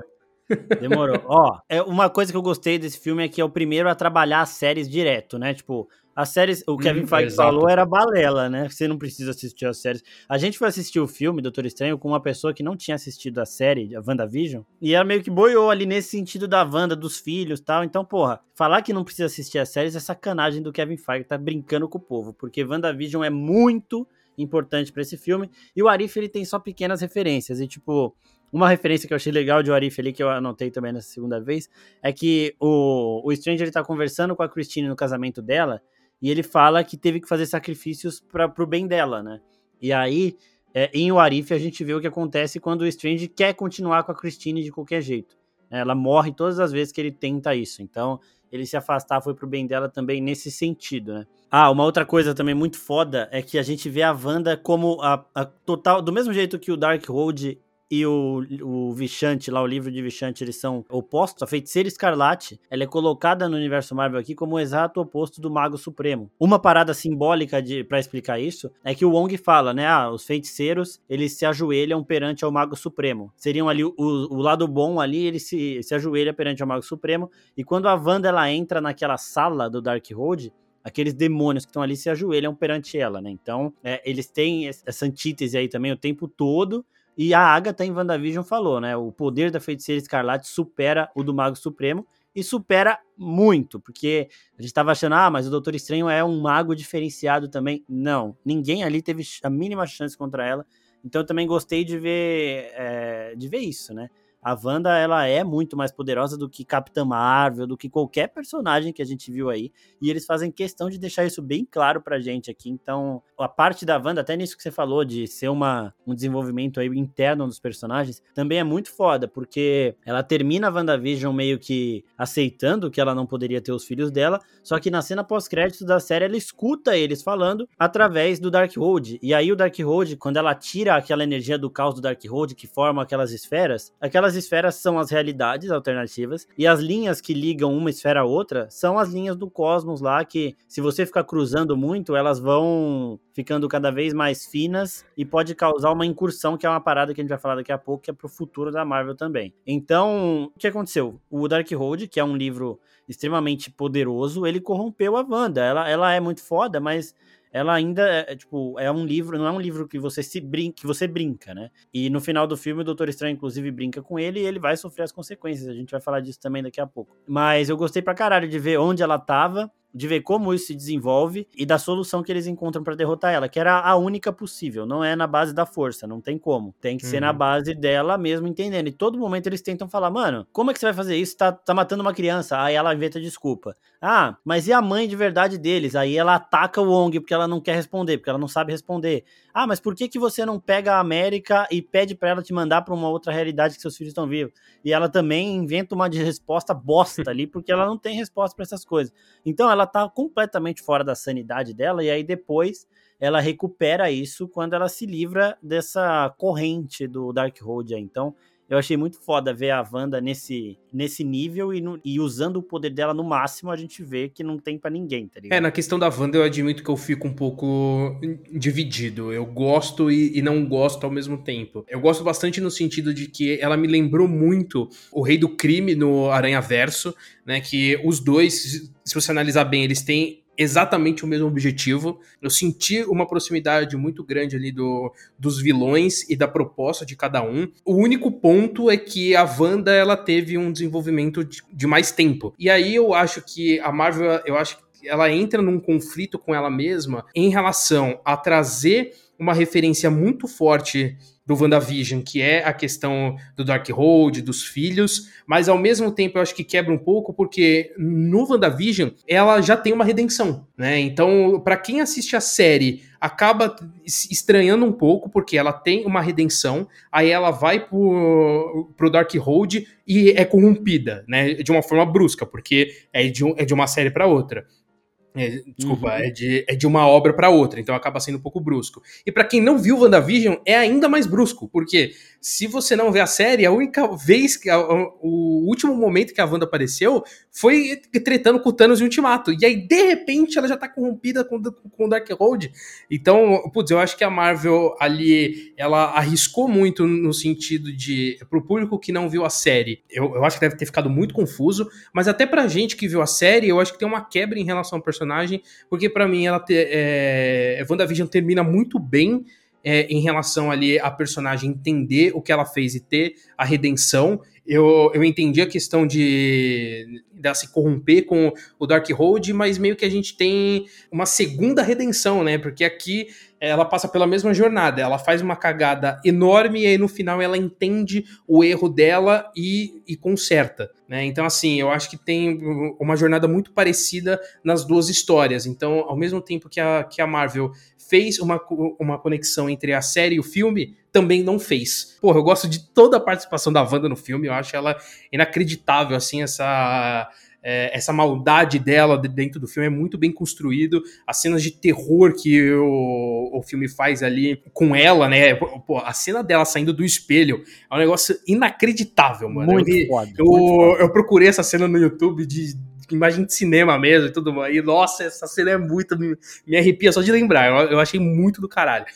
Demorou. Ó, é uma coisa que eu gostei desse filme é que é o primeiro a trabalhar as séries direto, né? Tipo, as séries, o Kevin hum, Feige falou era balela, né? Você não precisa assistir as séries. A gente foi assistir o filme Doutor Estranho com uma pessoa que não tinha assistido a série, a WandaVision, e ela meio que boiou ali nesse sentido da Wanda, dos filhos tal. Então, porra, falar que não precisa assistir as séries é sacanagem do Kevin Feige, tá brincando com o povo, porque WandaVision é muito importante para esse filme, e o Arif ele tem só pequenas referências, e tipo, uma referência que eu achei legal de Arif ali, que eu anotei também nessa segunda vez, é que o, o Stranger ele tá conversando com a Christine no casamento dela, e ele fala que teve que fazer sacrifícios para pro bem dela, né? E aí, é, em Warif, a gente vê o que acontece quando o Strange quer continuar com a Christine de qualquer jeito. Ela morre todas as vezes que ele tenta isso. Então, ele se afastar foi pro bem dela também nesse sentido, né? Ah, uma outra coisa também muito foda é que a gente vê a Wanda como a, a total. Do mesmo jeito que o Darkhold e o, o Vichante, lá o livro de Vichante, eles são opostos. A Feiticeira Escarlate, ela é colocada no universo Marvel aqui como o exato oposto do Mago Supremo. Uma parada simbólica de para explicar isso é que o Wong fala, né? Ah, os feiticeiros, eles se ajoelham perante ao Mago Supremo. Seriam ali o, o lado bom ali, ele se, se ajoelha perante ao Mago Supremo. E quando a Wanda ela entra naquela sala do Darkhold, aqueles demônios que estão ali se ajoelham perante ela, né? Então, é, eles têm essa antítese aí também o tempo todo. E a Agatha em WandaVision falou, né? O poder da feiticeira escarlate supera o do Mago Supremo e supera muito, porque a gente tava achando, ah, mas o Doutor Estranho é um mago diferenciado também. Não, ninguém ali teve a mínima chance contra ela. Então eu também gostei de ver, é, de ver isso, né? A Wanda ela é muito mais poderosa do que Capitã Marvel, do que qualquer personagem que a gente viu aí, e eles fazem questão de deixar isso bem claro pra gente aqui. Então, a parte da Wanda, até nisso que você falou de ser uma, um desenvolvimento aí interno dos personagens, também é muito foda, porque ela termina a WandaVision meio que aceitando que ela não poderia ter os filhos dela, só que na cena pós-crédito da série ela escuta eles falando através do Darkhold. E aí o Darkhold, quando ela tira aquela energia do caos do Darkhold que forma aquelas esferas, aquelas as esferas são as realidades alternativas e as linhas que ligam uma esfera a outra são as linhas do cosmos lá que, se você ficar cruzando muito, elas vão ficando cada vez mais finas e pode causar uma incursão, que é uma parada que a gente vai falar daqui a pouco, que é pro futuro da Marvel também. Então, o que aconteceu? O Darkhold, que é um livro extremamente poderoso, ele corrompeu a Wanda. Ela, ela é muito foda, mas ela ainda é, é, tipo, é um livro, não é um livro que você se brinca, que você brinca, né? E no final do filme o Doutor Estranho inclusive brinca com ele e ele vai sofrer as consequências. A gente vai falar disso também daqui a pouco. Mas eu gostei pra caralho de ver onde ela tava de ver como isso se desenvolve e da solução que eles encontram para derrotar ela, que era a única possível, não é na base da força, não tem como. Tem que uhum. ser na uhum. base dela mesmo entendendo. E todo momento eles tentam falar, mano, como é que você vai fazer isso? Tá, tá matando uma criança. Aí ela inventa desculpa. Ah, mas e a mãe de verdade deles? Aí ela ataca o Wong porque ela não quer responder, porque ela não sabe responder. Ah, mas por que, que você não pega a América e pede para ela te mandar para uma outra realidade que seus filhos estão vivos? E ela também inventa uma resposta bosta ali, porque ela não tem resposta para essas coisas. Então ela tá completamente fora da sanidade dela, e aí depois ela recupera isso quando ela se livra dessa corrente do Darkhold. Então eu achei muito foda ver a Wanda nesse, nesse nível e, no, e usando o poder dela no máximo, a gente vê que não tem para ninguém, tá ligado? É, na questão da Wanda eu admito que eu fico um pouco dividido. Eu gosto e, e não gosto ao mesmo tempo. Eu gosto bastante no sentido de que ela me lembrou muito o Rei do Crime no Aranha Verso, né? Que os dois, se você analisar bem, eles têm exatamente o mesmo objetivo. Eu senti uma proximidade muito grande ali do, dos vilões e da proposta de cada um. O único ponto é que a Wanda ela teve um desenvolvimento de, de mais tempo. E aí eu acho que a Marvel, eu acho que ela entra num conflito com ela mesma em relação a trazer uma referência muito forte do WandaVision, que é a questão do Darkhold, dos filhos, mas ao mesmo tempo eu acho que quebra um pouco, porque no WandaVision ela já tem uma redenção, né? Então, para quem assiste a série, acaba estranhando um pouco, porque ela tem uma redenção, aí ela vai pro, pro Darkhold e é corrompida, né? De uma forma brusca, porque é de, um, é de uma série para outra. É, desculpa, uhum. é, de, é de uma obra para outra, então acaba sendo um pouco brusco. E para quem não viu WandaVision, é ainda mais brusco, porque se você não vê a série, a única vez que. A, a, o último momento que a Wanda apareceu foi tretando com o Thanos e Ultimato. E aí, de repente, ela já tá corrompida com, com o Darkhold. Então, putz, eu acho que a Marvel ali, ela arriscou muito no sentido de. Pro público que não viu a série, eu, eu acho que deve ter ficado muito confuso, mas até pra gente que viu a série, eu acho que tem uma quebra em relação ao personagem, porque para mim ela. Te, é, WandaVision termina muito bem é, em relação ali a personagem entender o que ela fez e ter a redenção. Eu, eu entendi a questão de, de se corromper com o Darkhold, mas meio que a gente tem uma segunda redenção, né? Porque aqui ela passa pela mesma jornada, ela faz uma cagada enorme e aí no final ela entende o erro dela e, e conserta, né? Então assim, eu acho que tem uma jornada muito parecida nas duas histórias. Então, ao mesmo tempo que a, que a Marvel fez uma, uma conexão entre a série e o filme, também não fez. Porra, eu gosto de toda a participação da Wanda no filme, eu acho ela inacreditável, assim, essa é, essa maldade dela dentro do filme é muito bem construído. As cenas de terror que o, o filme faz ali com ela, né? Pô, a cena dela saindo do espelho é um negócio inacreditável, mano. Muito eu, foda, eu, muito eu procurei essa cena no YouTube de imagem de cinema mesmo e tudo mais. E nossa, essa cena é muito. Me, me arrepia só de lembrar. Eu, eu achei muito do caralho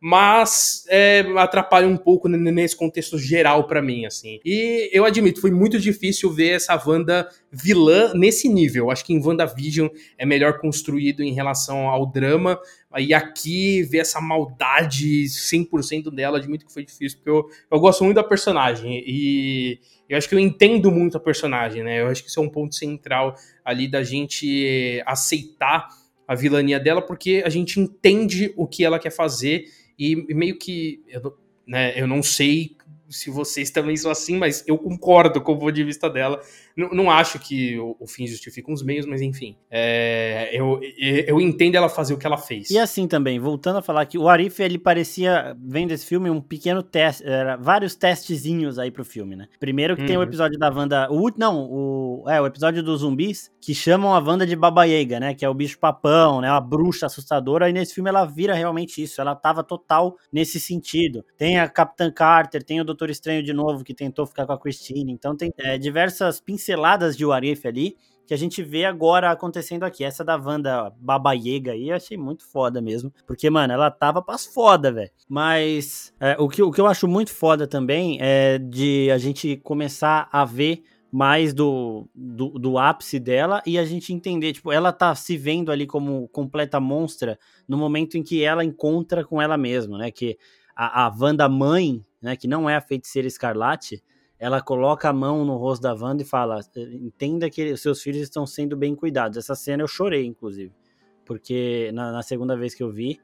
mas é, atrapalha um pouco nesse contexto geral para mim, assim. E eu admito, foi muito difícil ver essa Wanda vilã nesse nível. Acho que em WandaVision é melhor construído em relação ao drama, e aqui ver essa maldade 100% dela, admito que foi difícil, porque eu, eu gosto muito da personagem, e eu acho que eu entendo muito a personagem, né? Eu acho que isso é um ponto central ali da gente aceitar a vilania dela, porque a gente entende o que ela quer fazer e meio que. Eu, né, eu não sei se vocês também são assim, mas eu concordo com o ponto de vista dela. Não, não acho que o, o, fim justifica os meios, mas enfim. É, eu, eu entendo ela fazer o que ela fez. E assim também, voltando a falar que o Arif, ele parecia, vendo esse filme, um pequeno teste, era vários testezinhos aí pro filme, né? Primeiro que uhum. tem o episódio da Wanda, o, não, o, é, o episódio dos zumbis, que chamam a Wanda de Baba Yaga, né? Que é o bicho papão, né? Uma bruxa assustadora, e nesse filme ela vira realmente isso, ela tava total nesse sentido. Tem a Capitã Carter, tem o Doutor Estranho de novo, que tentou ficar com a Christine, então tem é, diversas pinceladas de Warif ali, que a gente vê agora acontecendo aqui. Essa da Wanda Baba Yaga aí, eu achei muito foda mesmo. Porque, mano, ela tava pras foda, velho. Mas é, o, que, o que eu acho muito foda também é de a gente começar a ver mais do, do, do, ápice dela e a gente entender, tipo, ela tá se vendo ali como completa monstra no momento em que ela encontra com ela mesma, né? Que a, a Wanda mãe, né, que não é a feiticeira escarlate, ela coloca a mão no rosto da Wanda e fala: entenda que seus filhos estão sendo bem cuidados. Essa cena eu chorei, inclusive, porque na, na segunda vez que eu vi,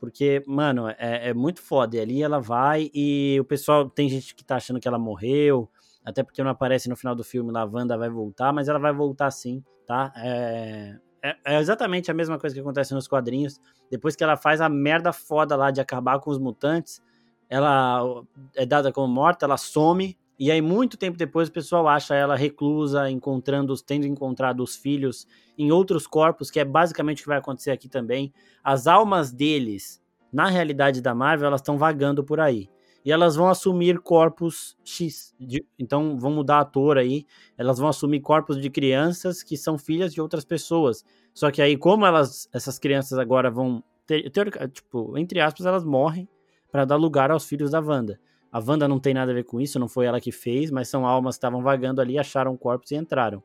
porque, mano, é, é, muito foda. E ali ela vai e o pessoal, tem gente que tá achando que ela morreu, até porque não aparece no final do filme lá, a Wanda vai voltar, mas ela vai voltar sim, tá? É, é, é exatamente a mesma coisa que acontece nos quadrinhos. Depois que ela faz a merda foda lá de acabar com os mutantes, ela é dada como morta, ela some, e aí, muito tempo depois, o pessoal acha ela reclusa, encontrando, tendo encontrado os filhos em outros corpos, que é basicamente o que vai acontecer aqui também. As almas deles, na realidade da Marvel, elas estão vagando por aí. E elas vão assumir corpos X. De, então, vão mudar a ator aí. Elas vão assumir corpos de crianças que são filhas de outras pessoas. Só que aí, como elas, essas crianças agora vão. Ter, ter, tipo, entre aspas, elas morrem para dar lugar aos filhos da Wanda. A Wanda não tem nada a ver com isso, não foi ela que fez, mas são almas que estavam vagando ali, acharam corpos e entraram.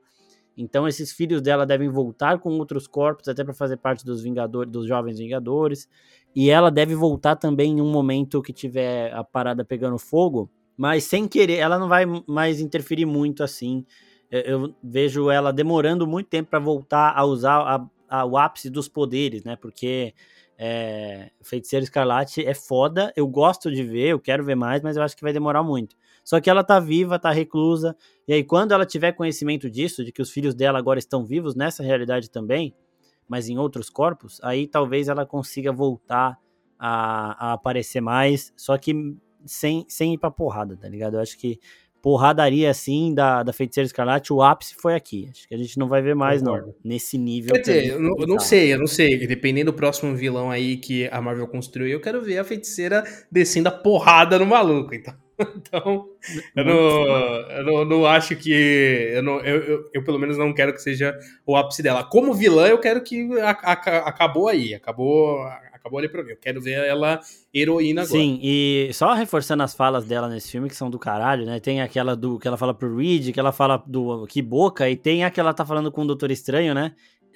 Então esses filhos dela devem voltar com outros corpos até para fazer parte dos Vingadores, dos jovens Vingadores. E ela deve voltar também em um momento que tiver a parada pegando fogo, mas sem querer, ela não vai mais interferir muito assim. Eu, vejo ela demorando muito tempo para voltar a usar a, a, o ápice dos poderes, né? Porque é, Feiticeiro Escarlate é foda, eu gosto de ver, eu quero ver mais, mas eu acho que vai demorar muito. Só que ela tá viva, tá reclusa, e aí quando ela tiver conhecimento disso, de que os filhos dela agora estão vivos nessa realidade também, mas em outros corpos, aí talvez ela consiga voltar a, a aparecer mais, só que sem, sem ir pra porrada, tá ligado? Eu acho que porradaria assim da, da Feiticeira Escarlate, o ápice foi aqui. Acho que a gente não vai ver mais, não. Nesse nível. Quer dizer, eu não, eu não sei, eu não sei. Dependendo do próximo vilão aí que a Marvel construiu, eu quero ver a feiticeira descendo a porrada no maluco. Então, então eu, não, eu não, não, acho que. Eu, não, eu, eu, eu, pelo menos, não quero que seja o ápice dela. Como vilã, eu quero que a, a, acabou aí. Acabou acabou ali pra mim. Eu quero ver ela heroína agora. Sim, e só reforçando as falas dela nesse filme, que são do caralho, né? Tem aquela do que ela fala pro Reed, que ela fala do que boca, e tem a que ela tá falando com o Doutor Estranho, né?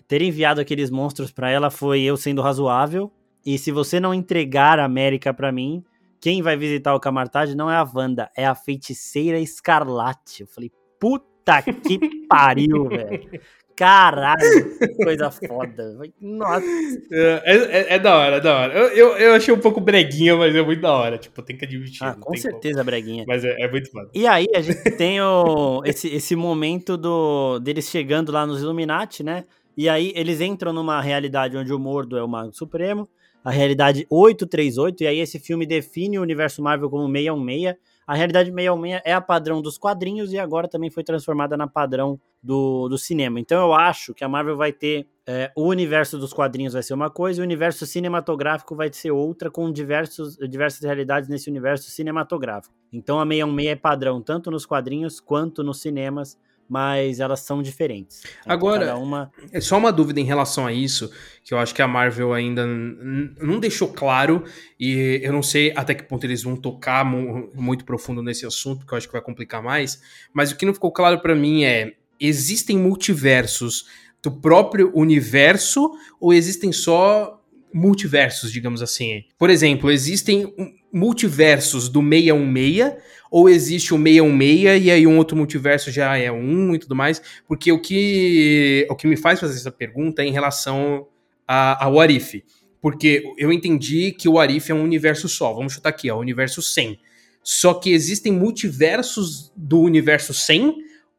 Ter enviado aqueles monstros para ela foi eu sendo razoável. E se você não entregar a América para mim, quem vai visitar o Camartage não é a Wanda, é a feiticeira Escarlate. Eu falei, puta que pariu, velho. Caralho, coisa foda. Nossa. É, é, é, da hora, é da hora. Eu, eu, eu, achei um pouco breguinha, mas é muito da hora. Tipo, tem que admitir. Ah, com certeza como. breguinha. Mas é, é, muito foda. E aí, a gente tem o, esse, esse momento do, deles chegando lá nos Illuminati, né? E aí, eles entram numa realidade onde o Mordo é o Mago Supremo. a realidade 838, e aí esse filme define o universo Marvel como 616. A realidade 616 é a padrão dos quadrinhos e agora também foi transformada na padrão do, do cinema. Então eu acho que a Marvel vai ter. É, o universo dos quadrinhos vai ser uma coisa, e o universo cinematográfico vai ser outra, com diversos, diversas realidades nesse universo cinematográfico. Então a 616 é padrão tanto nos quadrinhos quanto nos cinemas mas elas são diferentes. Então, Agora, uma... é só uma dúvida em relação a isso, que eu acho que a Marvel ainda não deixou claro, e eu não sei até que ponto eles vão tocar muito profundo nesse assunto, porque eu acho que vai complicar mais, mas o que não ficou claro para mim é, existem multiversos do próprio universo, ou existem só multiversos, digamos assim? Por exemplo, existem multiversos do 616, ou existe o 616 e aí um outro multiverso já é um e tudo mais? Porque o que, o que me faz fazer essa pergunta é em relação ao Arif. Porque eu entendi que o Arif é um universo só. Vamos chutar aqui, ó, o universo 100. Só que existem multiversos do universo 100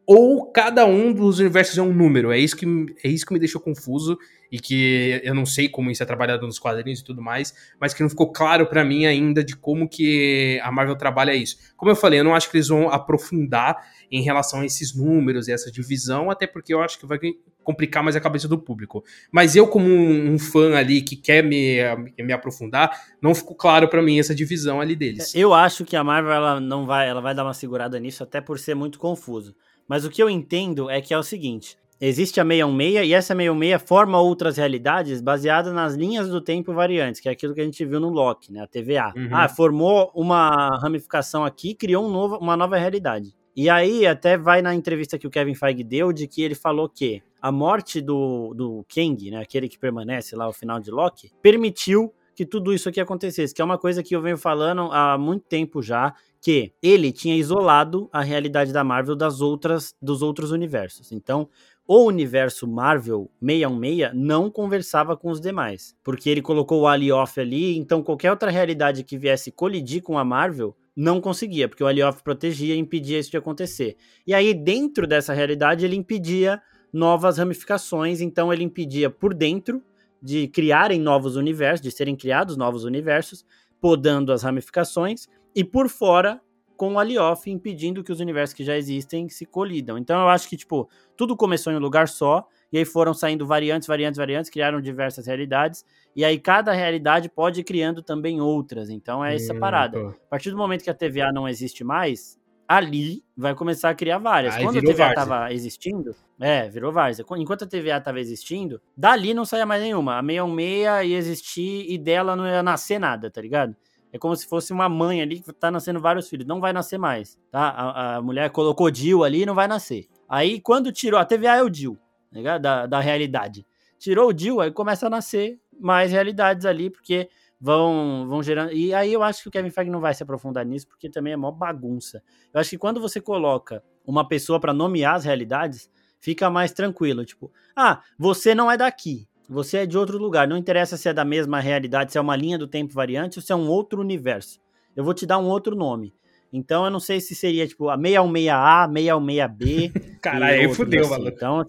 ou cada um dos universos é um número. É isso que, é isso que me deixou confuso e que eu não sei como isso é trabalhado nos quadrinhos e tudo mais, mas que não ficou claro para mim ainda de como que a Marvel trabalha isso. Como eu falei, eu não acho que eles vão aprofundar em relação a esses números e essa divisão, até porque eu acho que vai complicar mais a cabeça do público. Mas eu, como um, um fã ali que quer me, me aprofundar, não ficou claro para mim essa divisão ali deles. Eu acho que a Marvel ela não vai, ela vai dar uma segurada nisso, até por ser muito confuso. Mas o que eu entendo é que é o seguinte: existe a 616 e essa 616 forma outras realidades baseadas nas linhas do tempo variantes, que é aquilo que a gente viu no Loki, né, a TVA. Uhum. Ah, formou uma ramificação aqui, criou um novo, uma nova realidade. E aí até vai na entrevista que o Kevin Feige deu de que ele falou que a morte do, do Kang, né, aquele que permanece lá ao final de Loki, permitiu que tudo isso aqui acontecesse, que é uma coisa que eu venho falando há muito tempo já, que ele tinha isolado a realidade da Marvel das outras dos outros universos. Então, o universo Marvel 616 não conversava com os demais, porque ele colocou o Alioth ali, então qualquer outra realidade que viesse colidir com a Marvel não conseguia, porque o Alioth protegia e impedia isso de acontecer. E aí, dentro dessa realidade, ele impedia novas ramificações, então ele impedia por dentro de criarem novos universos, de serem criados novos universos, podando as ramificações, e por fora com o Alioth impedindo que os universos que já existem se colidam. Então eu acho que, tipo, tudo começou em um lugar só, e aí foram saindo variantes, variantes, variantes, criaram diversas realidades, e aí cada realidade pode ir criando também outras. Então é essa hum, parada. Pô. A partir do momento que a TVA não existe mais, ali vai começar a criar várias. Aí Quando a TVA estava existindo, é, virou várzea. Enquanto a TVA estava existindo, dali não saía mais nenhuma. A 616 ia existir e dela não ia nascer nada, tá ligado? É como se fosse uma mãe ali que tá nascendo vários filhos. Não vai nascer mais, tá? A, a mulher colocou Dil ali e não vai nascer. Aí, quando tirou... A TVA é o Dil, tá da, da realidade. Tirou o Dil, aí começa a nascer mais realidades ali, porque vão, vão gerando. E aí eu acho que o Kevin Feige não vai se aprofundar nisso, porque também é mó bagunça. Eu acho que quando você coloca uma pessoa para nomear as realidades, fica mais tranquilo. Tipo, ah, você não é daqui. Você é de outro lugar. Não interessa se é da mesma realidade, se é uma linha do tempo variante ou se é um outro universo. Eu vou te dar um outro nome. Então eu não sei se seria tipo a 616A, 616B. Caralho, aí fudeu, assim. mano. Então,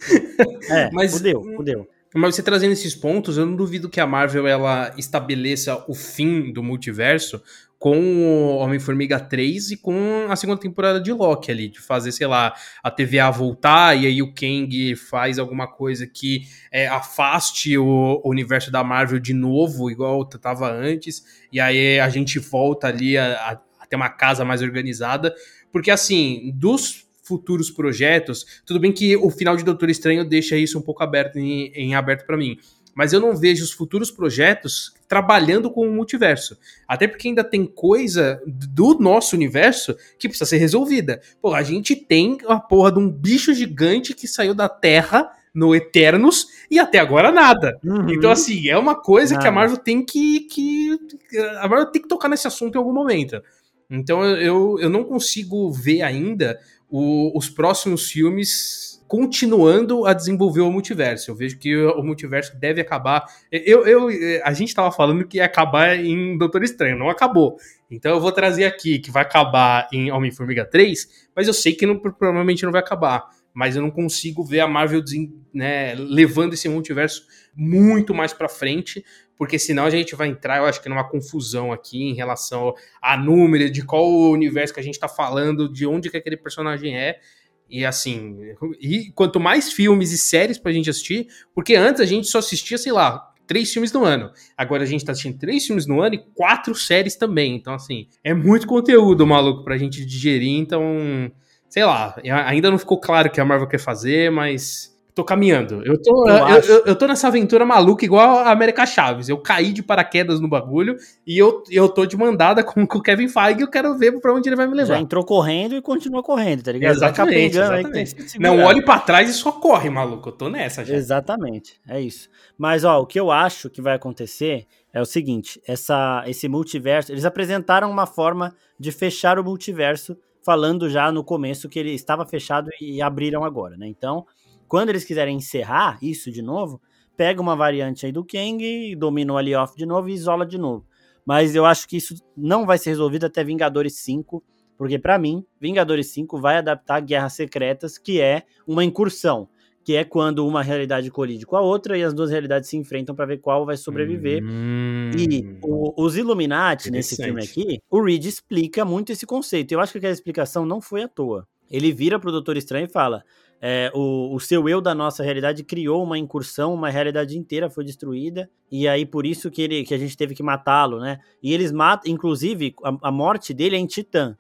é, Mas, fudeu, fudeu. Mas você trazendo esses pontos, eu não duvido que a Marvel ela estabeleça o fim do multiverso com Homem-Formiga 3 e com a segunda temporada de Loki ali, de fazer, sei lá, a TVA voltar e aí o Kang faz alguma coisa que é, afaste o, o, universo da Marvel de novo, igual tava antes, e aí a gente volta ali a, a, a ter uma casa mais organizada, porque assim, dos futuros projetos. Tudo bem que o final de Doutor Estranho deixa isso um pouco aberto em, em aberto para mim. Mas eu não vejo os futuros projetos trabalhando com o multiverso. Até porque ainda tem coisa do nosso universo que precisa ser resolvida. Pô, a gente tem a porra de um bicho gigante que saiu da Terra no Eternos e até agora nada. Uhum. Então, assim, é uma coisa nada. que a Marvel tem que, que. A Marvel tem que tocar nesse assunto em algum momento. Então eu, eu não consigo ver ainda o, os próximos filmes continuando a desenvolver o multiverso. Eu vejo que o multiverso deve acabar. Eu, eu, a gente estava falando que ia acabar em Doutor Estranho, não acabou. Então eu vou trazer aqui que vai acabar em Homem-Formiga 3, mas eu sei que não, provavelmente não vai acabar. Mas eu não consigo ver a Marvel né, levando esse multiverso muito mais para frente, porque senão a gente vai entrar, eu acho que numa confusão aqui em relação a número, de qual universo que a gente tá falando, de onde que aquele personagem é. E assim, e quanto mais filmes e séries pra gente assistir, porque antes a gente só assistia, sei lá, três filmes no ano. Agora a gente tá assistindo três filmes no ano e quatro séries também. Então, assim, é muito conteúdo, maluco, pra gente digerir. Então, sei lá, ainda não ficou claro o que a Marvel quer fazer, mas tô caminhando. Eu tô, eu, eu, eu, eu, tô nessa aventura maluca igual a América Chaves. Eu caí de paraquedas no bagulho e eu, eu tô de mandada com, com o Kevin Feige eu quero ver pra onde ele vai me levar. Já entrou correndo e continua correndo, tá ligado? Exatamente, exatamente. Não olhe para trás e só corre, maluco. Eu tô nessa já. Exatamente, é isso. Mas, ó, o que eu acho que vai acontecer é o seguinte, essa, esse multiverso, eles apresentaram uma forma de fechar o multiverso falando já no começo que ele estava fechado e abriram agora, né? Então, quando eles quiserem encerrar isso de novo, pega uma variante aí do Kang, domina o Alioth de novo e isola de novo. Mas eu acho que isso não vai ser resolvido até Vingadores 5, porque para mim, Vingadores 5 vai adaptar Guerras Secretas, que é uma incursão, que é quando uma realidade colide com a outra e as duas realidades se enfrentam para ver qual vai sobreviver. Hum, e o, os Illuminati nesse filme aqui, o Reed explica muito esse conceito. Eu acho que aquela explicação não foi à toa. Ele vira pro Doutor Estranho e fala: é, o, o seu eu da nossa realidade criou uma incursão, uma realidade inteira foi destruída, e aí por isso que, ele, que a gente teve que matá-lo, né? E eles matam, inclusive, a, a, morte dele é em Titã.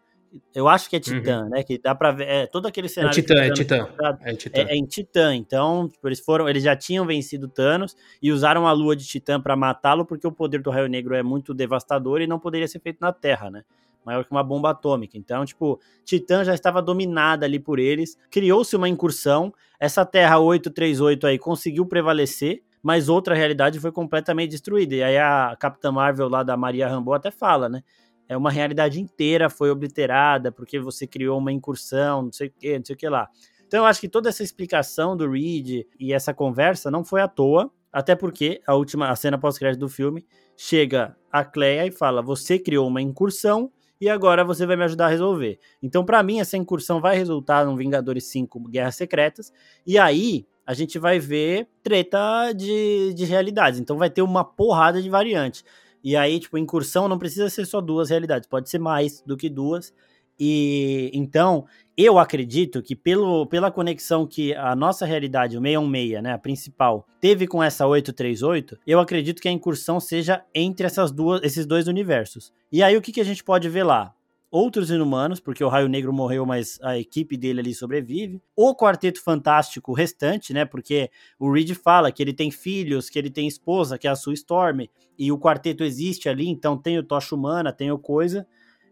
Eu acho que é Titã, uhum. né? Que dá pra ver. É, todo aquele cenário. É Titã, é Titã. É, Titã. É, é, em Titã. Então, tipo, eles foram. Eles já tinham vencido Thanos e usaram a lua de Titã para matá-lo, porque o poder do Raio Negro é muito devastador e não poderia ser feito na Terra, né? Maior que uma bomba atômica. Então, tipo, Titã já estava dominada ali por eles, criou-se uma incursão, essa Terra 838 aí conseguiu prevalecer, mas outra realidade foi completamente destruída. E aí a Capitã Marvel lá da Maria Rambo até fala, né? É uma realidade inteira foi obliterada porque você criou uma incursão, não sei o que, não sei o que lá. Então eu acho que toda essa explicação do Reed e essa conversa não foi à toa, até porque a última a cena pós-crédito do filme chega a Cleia e fala: "Você criou uma incursão e agora você vai me ajudar a resolver. Então, para mim, essa incursão vai resultar num Vingadores 5 Guerras Secretas, e aí a gente vai ver treta de, de realidades. Então, vai ter uma porrada de variantes. E aí, tipo, incursão não precisa ser só duas realidades, pode ser mais do que duas. E então, eu acredito que pelo, pela conexão que a nossa realidade, o 616, né, a principal, teve com essa 838, eu acredito que a incursão seja entre essas duas, esses dois universos. E aí o que, que a gente pode ver lá? Outros inumanos, porque o Raio Negro morreu, mas a equipe dele ali sobrevive. O Quarteto Fantástico restante, né? Porque o Reed fala que ele tem filhos, que ele tem esposa, que é a Sue Storm, e o quarteto existe ali, então tem o Tocha Humana, tem o Coisa.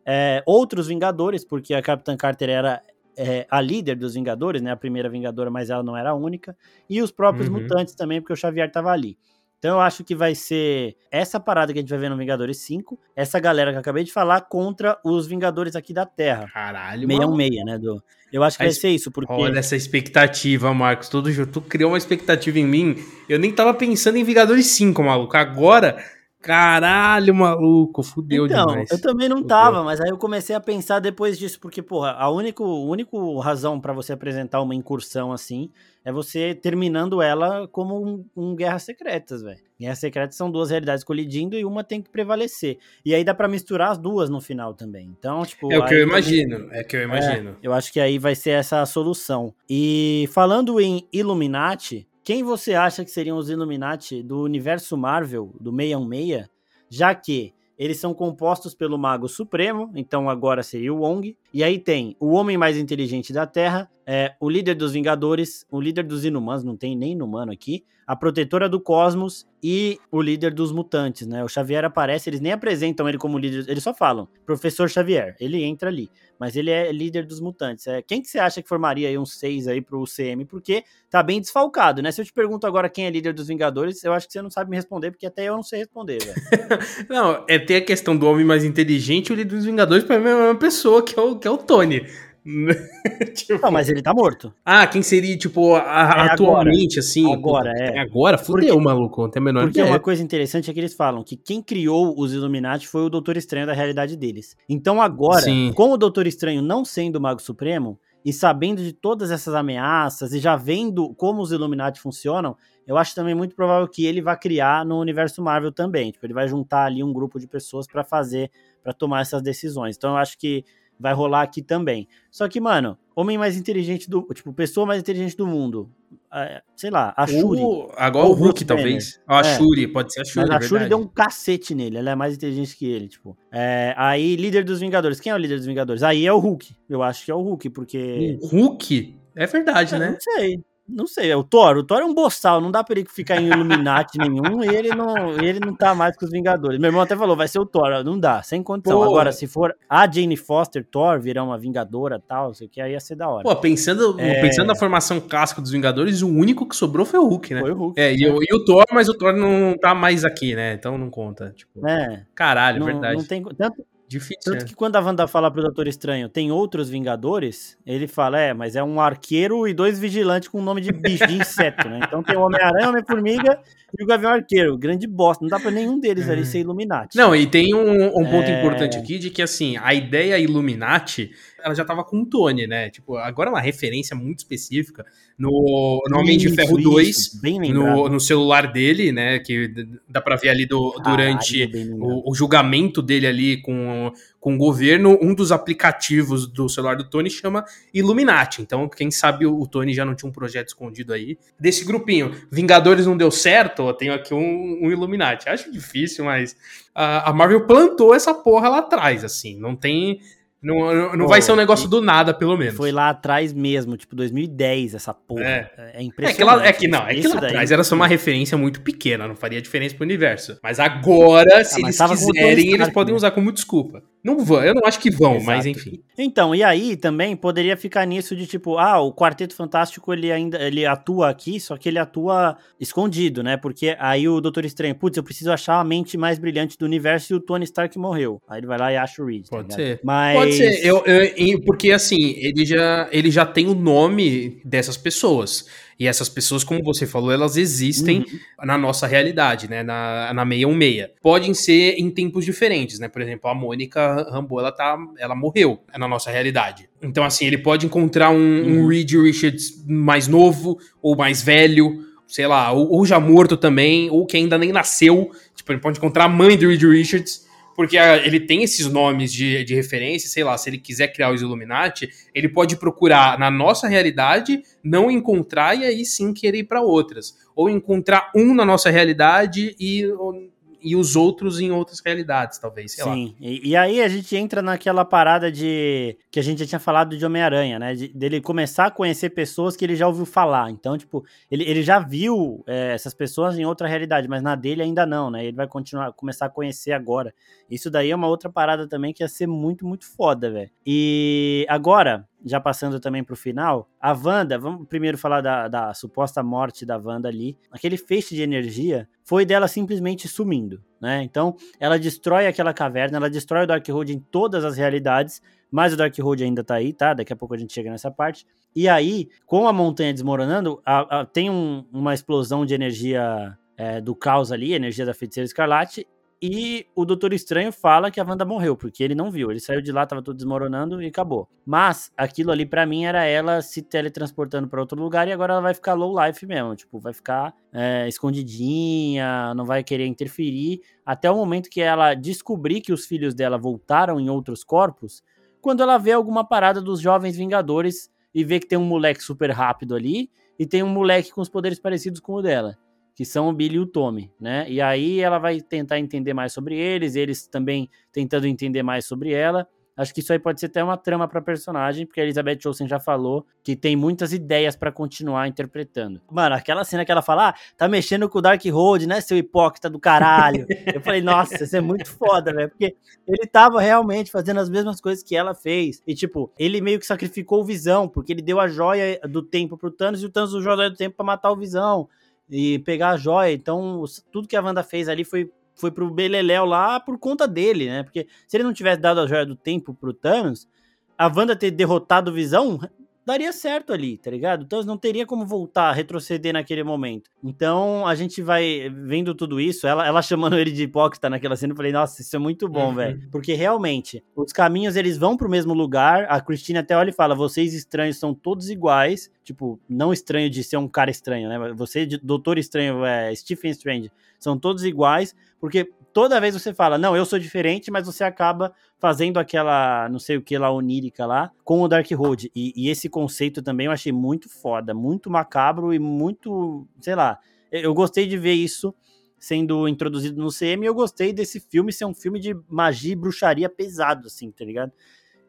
É, outros Vingadores, porque a Capitã Carter era é, a líder dos Vingadores, né? A primeira Vingadora, mas ela não era a única. E os próprios uhum. mutantes também, porque o Xavier tava ali. Então eu acho que vai ser essa parada que a gente vai ver no Vingadores 5, essa galera que eu acabei de falar, contra os Vingadores aqui da Terra. Caralho, meia um meia, né? Do... Eu acho que a vai ser isso, porque... Olha essa expectativa, Marcos. Tudo, tu criou uma expectativa em mim. Eu nem tava pensando em Vingadores 5, maluco. Agora Caralho, maluco, fudeu então, demais. Eu também não fudeu. tava, mas aí eu comecei a pensar depois disso, porque, porra, a única, única razão para você apresentar uma incursão assim é você terminando ela como um, um Guerras Secretas, velho. Guerras Secretas são duas realidades colidindo e uma tem que prevalecer. E aí dá para misturar as duas no final também. Então, tipo. É o que eu imagino, é o que eu imagino. É, eu acho que aí vai ser essa a solução. E falando em Illuminati, quem você acha que seriam os Illuminati do universo Marvel, do 616, já que eles são compostos pelo Mago Supremo, então agora seria o Wong. E aí tem o Homem Mais Inteligente da Terra, é, o líder dos Vingadores, o líder dos Inumanos, não tem nem Inumano aqui, a Protetora do Cosmos e o líder dos Mutantes, né? O Xavier aparece, eles nem apresentam ele como líder, eles só falam, Professor Xavier, ele entra ali, mas ele é líder dos Mutantes. É, quem que você acha que formaria aí um 6 aí pro CM? Porque tá bem desfalcado, né? Se eu te pergunto agora quem é líder dos Vingadores, eu acho que você não sabe me responder, porque até eu não sei responder, velho. não, é ter a questão do homem mais inteligente e o líder dos Vingadores pra mim é uma pessoa, que é o, que é o Tony. tipo... Não, mas ele tá morto. Ah, quem seria, tipo, a, é atualmente, agora. assim? Agora, é. Agora? Fudeu, porque, maluco, não tem a menor Porque ideia. uma coisa interessante é que eles falam que quem criou os Illuminati foi o Doutor Estranho da realidade deles. Então agora, Sim. com o Doutor Estranho não sendo o Mago Supremo, e sabendo de todas essas ameaças e já vendo como os Illuminati funcionam, eu acho também muito provável que ele vá criar no universo Marvel também. Tipo, ele vai juntar ali um grupo de pessoas para fazer, para tomar essas decisões. Então eu acho que vai rolar aqui também. Só que, mano, homem mais inteligente do. Tipo, pessoa mais inteligente do mundo. É, sei lá, a Shuri. O, agora o Hulk, talvez. A é. Shuri, pode ser a Shuri. Mas a Shuri deu um cacete nele, ela é mais inteligente que ele, tipo. É, aí, líder dos Vingadores. Quem é o líder dos Vingadores? Aí é o Hulk. Eu acho que é o Hulk, porque. O Hulk? É verdade, né? Não sei. Não sei, é o Thor. O Thor é um boçal, não dá pra ele ficar em Illuminati nenhum e ele não, ele não tá mais com os Vingadores. Meu irmão até falou, vai ser o Thor. Não dá, sem condição. Pô. Agora, se for a Jane Foster, Thor, virar uma Vingadora tal, sei que aí ia ser da hora. Pô, pensando, é... pensando na formação clássica dos Vingadores, o único que sobrou foi o Hulk, né? Foi o Hulk. É, e, o, e o Thor, mas o Thor não tá mais aqui, né? Então não conta. Tipo, é. Caralho, não, verdade. Não tem, tanto, Difícil. Tanto é. que quando a Wanda fala pro Doutor Estranho, tem outros Vingadores, ele fala, é, mas é um arqueiro e dois vigilantes com o nome de bicho, de inseto, né? Então tem o Homem-Aranha, Homem-Formiga e o Gavião Arqueiro. Grande bosta. Não dá pra nenhum deles ali é. ser Illuminati. Não, e tem um, um ponto é... importante aqui de que, assim, a ideia Illuminati ela já tava com o Tony, né? Tipo, agora é uma referência muito específica no, no Homem de Ferro 2, no, no, celular dele, né? Que dá pra ver ali do, durante o, o, julgamento dele ali com, com o governo. Um dos aplicativos do celular do Tony chama Illuminati. Então, quem sabe o, Tony já não tinha um projeto escondido aí. Desse grupinho, Vingadores não deu certo, eu tenho aqui um, um Illuminati. Acho difícil, mas a Marvel plantou essa porra lá atrás, assim. Não tem não, não, não vai ser um negócio do nada, pelo menos. Foi lá atrás mesmo, tipo 2010, essa porra. É, é impressionante. É que, lá, é que não, é que lá atrás era só uma referência muito pequena, não faria diferença pro universo. Mas agora, se ah, eles quiserem, eles podem usar como desculpa. Não vão, eu não acho que vão, Exato. mas enfim. Então, e aí também poderia ficar nisso de tipo, ah, o Quarteto Fantástico ele ainda ele atua aqui, só que ele atua escondido, né? Porque aí o Doutor Estranho, putz, eu preciso achar a mente mais brilhante do universo e o Tony Stark morreu. Aí ele vai lá e acha o Reed. Tá Pode tá ser. Mas... Pode ser. Eu, eu, porque assim, ele já, ele já tem o nome dessas pessoas. E essas pessoas, como você falou, elas existem uhum. na nossa realidade, né? Na, na 616. Podem ser em tempos diferentes, né? Por exemplo, a Mônica Rambo, ela, tá, ela morreu na nossa realidade. Então, assim, ele pode encontrar um, uhum. um Reed Richards mais novo ou mais velho, sei lá, ou, ou, já morto também, ou que ainda nem nasceu. Tipo, ele pode encontrar a mãe do Reed Richards porque a, ele tem esses nomes de, de referência, sei lá, se ele quiser criar os Illuminati, ele pode procurar na nossa realidade, não encontrar e aí sim querer ir para outras. Ou encontrar um na nossa realidade e e os outros em outras realidades, talvez, sei Sim, e, e, aí a gente entra naquela parada de que a gente já tinha falado de Homem-Aranha, né? De, dele começar a conhecer pessoas que ele já ouviu falar. Então, tipo, ele, ele já viu é, essas pessoas em outra realidade, mas na dele ainda não, né? Ele vai continuar, começar a conhecer agora. Isso daí é uma outra parada também que ia ser muito, muito foda, velho. E agora, já passando também pro final, a Wanda, vamos primeiro falar da, da suposta morte da Wanda ali. Aquele feixe de energia foi dela simplesmente sumindo, né? Então, ela destrói aquela caverna, ela destrói o Darkhold em todas as realidades, mas o Darkhold ainda tá aí, tá? Daqui a pouco a gente chega nessa parte. E aí, com a montanha desmoronando, a, a, tem um, uma explosão de energia é, do caos ali, energia da feiticeira escarlate, e o Doutor Estranho fala que a Wanda morreu, porque ele não viu. Ele saiu de lá, tava tudo desmoronando e acabou. Mas aquilo ali para mim era ela se teletransportando para outro lugar e agora ela vai ficar low life mesmo. Tipo, vai ficar é, escondidinha, não vai querer interferir. Até o momento que ela descobrir que os filhos dela voltaram em outros corpos, quando ela vê alguma parada dos Jovens Vingadores e vê que tem um moleque super rápido ali e tem um moleque com os poderes parecidos com o dela que são o Billy e o Tommy, né? E aí ela vai tentar entender mais sobre eles, eles também tentando entender mais sobre ela. Acho que isso aí pode ser até uma trama para personagem, porque a Elizabeth Olsen já falou que tem muitas ideias para continuar interpretando. Mano, aquela cena que ela fala, ah, tá mexendo com o Dark Road, né, seu hipócrita do caralho. Eu falei, nossa, isso é muito foda, velho, porque ele tava realmente fazendo as mesmas coisas que ela fez. E, tipo, ele meio que sacrificou o Visão, porque ele deu a joia do tempo pro Thanos e o Thanos usou a joia do tempo para matar o Visão e pegar a joia. Então, tudo que a Wanda fez ali foi, foi pro Beleléu lá por conta dele, né? Porque se ele não tivesse dado a joia do tempo pro Thanos, a Wanda ter derrotado o Visão daria certo ali, tá ligado? Então não teria como voltar, retroceder naquele momento. Então a gente vai vendo tudo isso, ela, ela chamando ele de hipócrita naquela cena, eu falei, nossa, isso é muito bom, uhum. velho. Porque realmente, os caminhos eles vão pro mesmo lugar. A Christine até olha e fala: vocês estranhos são todos iguais. Tipo, não estranho de ser um cara estranho, né? Você, Doutor Estranho, é, Stephen Strange, são todos iguais, porque toda vez você fala, não, eu sou diferente, mas você acaba fazendo aquela, não sei o que lá, onírica lá, com o Dark Road. E, e, esse conceito também eu achei muito foda, muito macabro e muito, sei lá, eu gostei de ver isso sendo introduzido no CM eu gostei desse filme ser um filme de magia e bruxaria pesado, assim, tá ligado?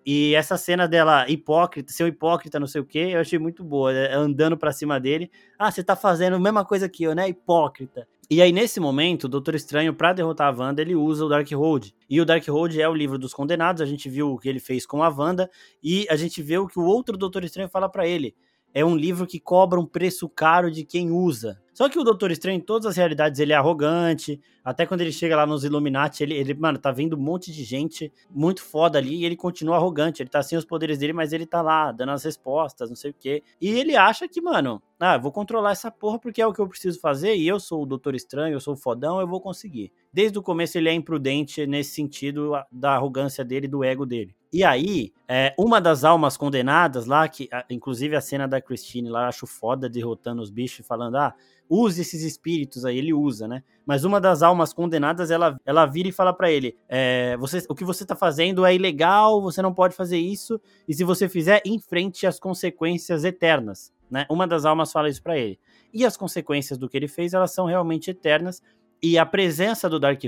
E essa cena dela hipócrita, ser um hipócrita, não sei o que, eu achei muito boa. É, andando pra cima dele. Ah, você tá fazendo a mesma coisa que eu, né? Hipócrita. E aí, nesse momento, o Doutor Estranho, para derrotar a Wanda, ele usa o Dark Road. E o Dark Road é o livro dos condenados. A gente viu o que ele fez com a Wanda. E a gente vê o que o outro Doutor Estranho fala para ele. É um livro que cobra um preço caro de quem usa. Só que o Doutor Estranho, em todas as realidades, ele é arrogante. Até quando ele chega lá nos Illuminati, ele, ele, mano, tá vendo um monte de gente muito foda ali e ele continua arrogante. Ele tá sem os poderes dele, mas ele tá lá, dando as respostas, não sei o quê. E ele acha que, mano, ah, vou controlar essa porra porque é o que eu preciso fazer e eu sou o Doutor Estranho, eu sou o fodão, eu vou conseguir. Desde o começo ele é imprudente nesse sentido da arrogância dele, do ego dele. E aí, é, uma das almas condenadas lá, que inclusive a cena da Christine lá, acho foda, derrotando os bichos e falando, ah, use esses espíritos aí, ele usa, né? Mas uma das almas condenadas, ela, ela vira e fala para ele: é, você, o que você tá fazendo é ilegal, você não pode fazer isso, e se você fizer, enfrente as consequências eternas, né? Uma das almas fala isso para ele. E as consequências do que ele fez, elas são realmente eternas, e a presença do Dark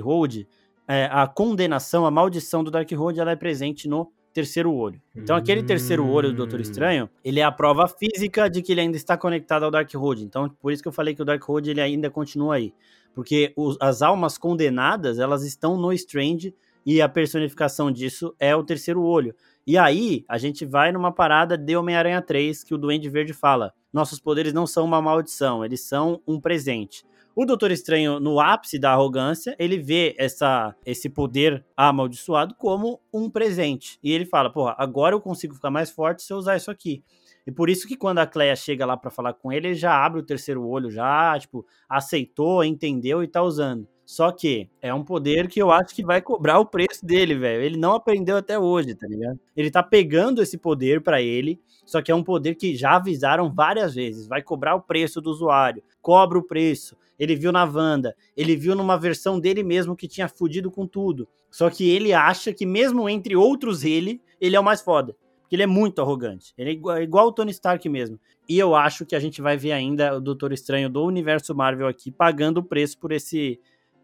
é, a condenação, a maldição do Dark Road, ela é presente no terceiro olho. Então, aquele terceiro olho do Doutor Estranho, ele é a prova física de que ele ainda está conectado ao Dark Road. Então, por isso que eu falei que o Dark Road ele ainda continua aí. Porque os, as almas condenadas, elas estão no Strange e a personificação disso é o terceiro olho. E aí, a gente vai numa parada de Homem-Aranha 3, que o Duende Verde fala: nossos poderes não são uma maldição, eles são um presente. O Doutor Estranho, no ápice da arrogância, ele vê essa, esse poder amaldiçoado como um presente. E ele fala: porra, agora eu consigo ficar mais forte se eu usar isso aqui. E por isso que quando a Cleia chega lá para falar com ele, ele já abre o terceiro olho, já, tipo, aceitou, entendeu e tá usando. Só que é um poder que eu acho que vai cobrar o preço dele, velho. Ele não aprendeu até hoje, tá ligado? Ele tá pegando esse poder para ele, só que é um poder que já avisaram várias vezes. Vai cobrar o preço do usuário, cobra o preço ele viu na Wanda, ele viu numa versão dele mesmo que tinha fudido com tudo. Só que ele acha que, mesmo entre outros ele, ele é o mais foda. Porque ele é muito arrogante. Ele é igual, é igual o Tony Stark mesmo. E eu acho que a gente vai ver ainda o Doutor Estranho do universo Marvel aqui pagando o preço por esse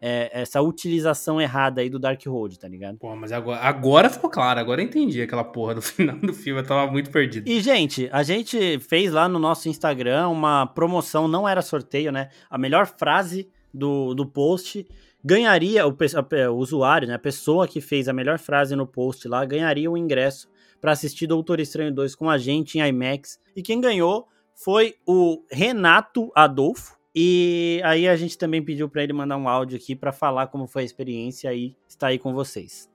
é, essa utilização errada aí do Dark Road, tá ligado? Pô, mas agora, agora ficou claro, agora eu entendi aquela porra do final do filme, eu tava muito perdido. E, gente, a gente fez lá no nosso Instagram uma promoção, não era sorteio, né? A melhor frase do, do post ganharia, o, a, o usuário, né? A pessoa que fez a melhor frase no post lá, ganharia o ingresso para assistir Doutor Estranho 2 com a gente em IMAX. E quem ganhou foi o Renato Adolfo e aí a gente também pediu para ele mandar um áudio aqui para falar como foi a experiência e está aí com vocês.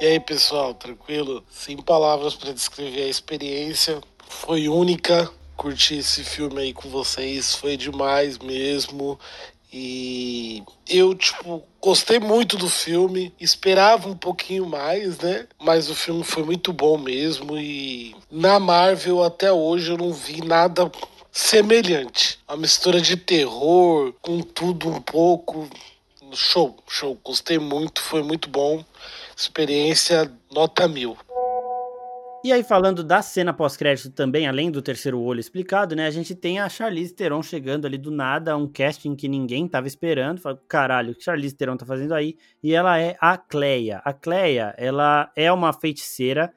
E aí, pessoal, tranquilo? Sem palavras para descrever a experiência, foi única. Curti esse filme aí com vocês, foi demais mesmo. E eu, tipo, gostei muito do filme, esperava um pouquinho mais, né? Mas o filme foi muito bom mesmo. E na Marvel até hoje eu não vi nada semelhante. A mistura de terror com tudo um pouco. Show, show. Gostei muito, foi muito bom. Experiência nota mil. E aí, falando da cena pós-crédito também, além do terceiro olho explicado, né? A gente tem a Charlize Theron chegando ali do nada, um casting que ninguém tava esperando. Fala, caralho, o que Charlize Theron tá fazendo aí? E ela é a Cleia. A Cleia, ela é uma feiticeira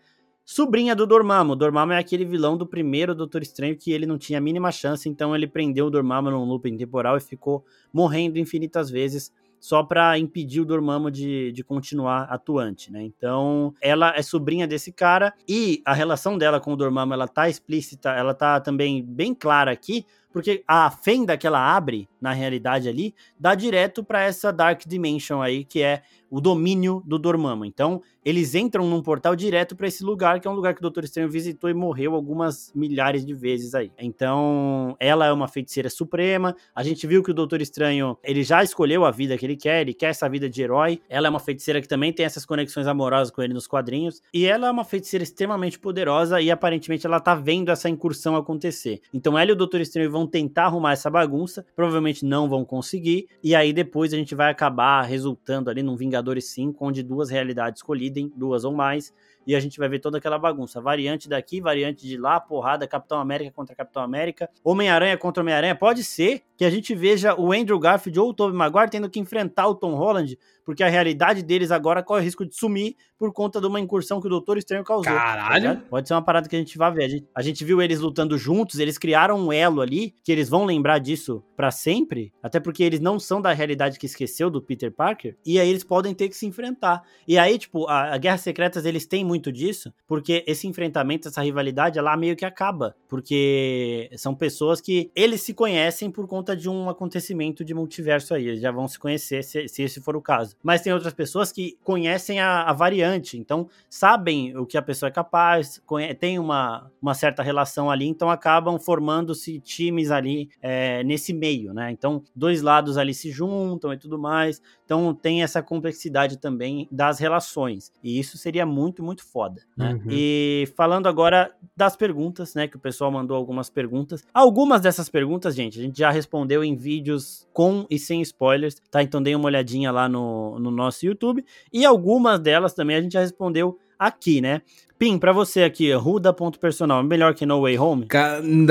Sobrinha do Dormammu. Dormammu é aquele vilão do primeiro Doutor Estranho que ele não tinha a mínima chance, então ele prendeu o Dormammu num looping temporal e ficou morrendo infinitas vezes só para impedir o Dormammu de, de continuar atuante, né? Então, ela é sobrinha desse cara e a relação dela com o Dormammu, ela tá explícita, ela tá também bem clara aqui, porque a fenda que ela abre na realidade ali dá direto para essa Dark Dimension aí, que é o domínio do Dormammu. Então, eles entram num portal direto para esse lugar, que é um lugar que o Doutor Estranho visitou e morreu algumas milhares de vezes aí. Então, ela é uma feiticeira suprema. A gente viu que o Doutor Estranho, ele já escolheu a vida que ele quer, ele quer essa vida de herói. Ela é uma feiticeira que também tem essas conexões amorosas com ele nos quadrinhos. E ela é uma feiticeira extremamente poderosa e aparentemente ela tá vendo essa incursão acontecer. Então, ela e o Doutor Estranho vão tentar arrumar essa bagunça, provavelmente não vão conseguir. E aí depois a gente vai acabar resultando ali num Vingador Vingadores 5, onde duas realidades colidem, duas ou mais, e a gente vai ver toda aquela bagunça. Variante daqui, variante de lá, porrada, Capitão América contra Capitão América, Homem-Aranha contra Homem-Aranha. Pode ser que a gente veja o Andrew Garfield ou o Tobey Maguire tendo que enfrentar o Tom Holland, porque a realidade deles agora corre o risco de sumir por conta de uma incursão que o Doutor Estranho causou. Caralho! Tá Pode ser uma parada que a gente vai ver. A gente, a gente, viu eles lutando juntos, eles criaram um elo ali, que eles vão lembrar disso para sempre, até porque eles não são da realidade que esqueceu do Peter Parker, e aí eles podem ter que se enfrentar. E aí, tipo, a, a Guerras Secretas, eles têm muito disso, porque esse enfrentamento, essa rivalidade, ela meio que acaba, porque são pessoas que eles se conhecem por conta de um acontecimento de multiverso aí, eles já vão se conhecer se, se esse for o caso. Mas tem outras pessoas que conhecem a, a variante, então sabem o que a pessoa é capaz, tem uma, uma certa relação ali, então acabam formando-se times ali é, nesse meio, né? Então, dois lados ali se juntam e tudo mais. Então tem essa complexidade também das relações. E isso seria muito, muito foda, né? Uhum. E falando agora das perguntas, né? Que o pessoal mandou algumas perguntas. Algumas dessas perguntas, gente, a gente já respondeu em vídeos com e sem spoilers, tá? Então dê uma olhadinha lá no, no nosso YouTube. E algumas delas também a gente já respondeu aqui, né? Pim, pra você aqui, Ruda.personal, é melhor que No Way Home?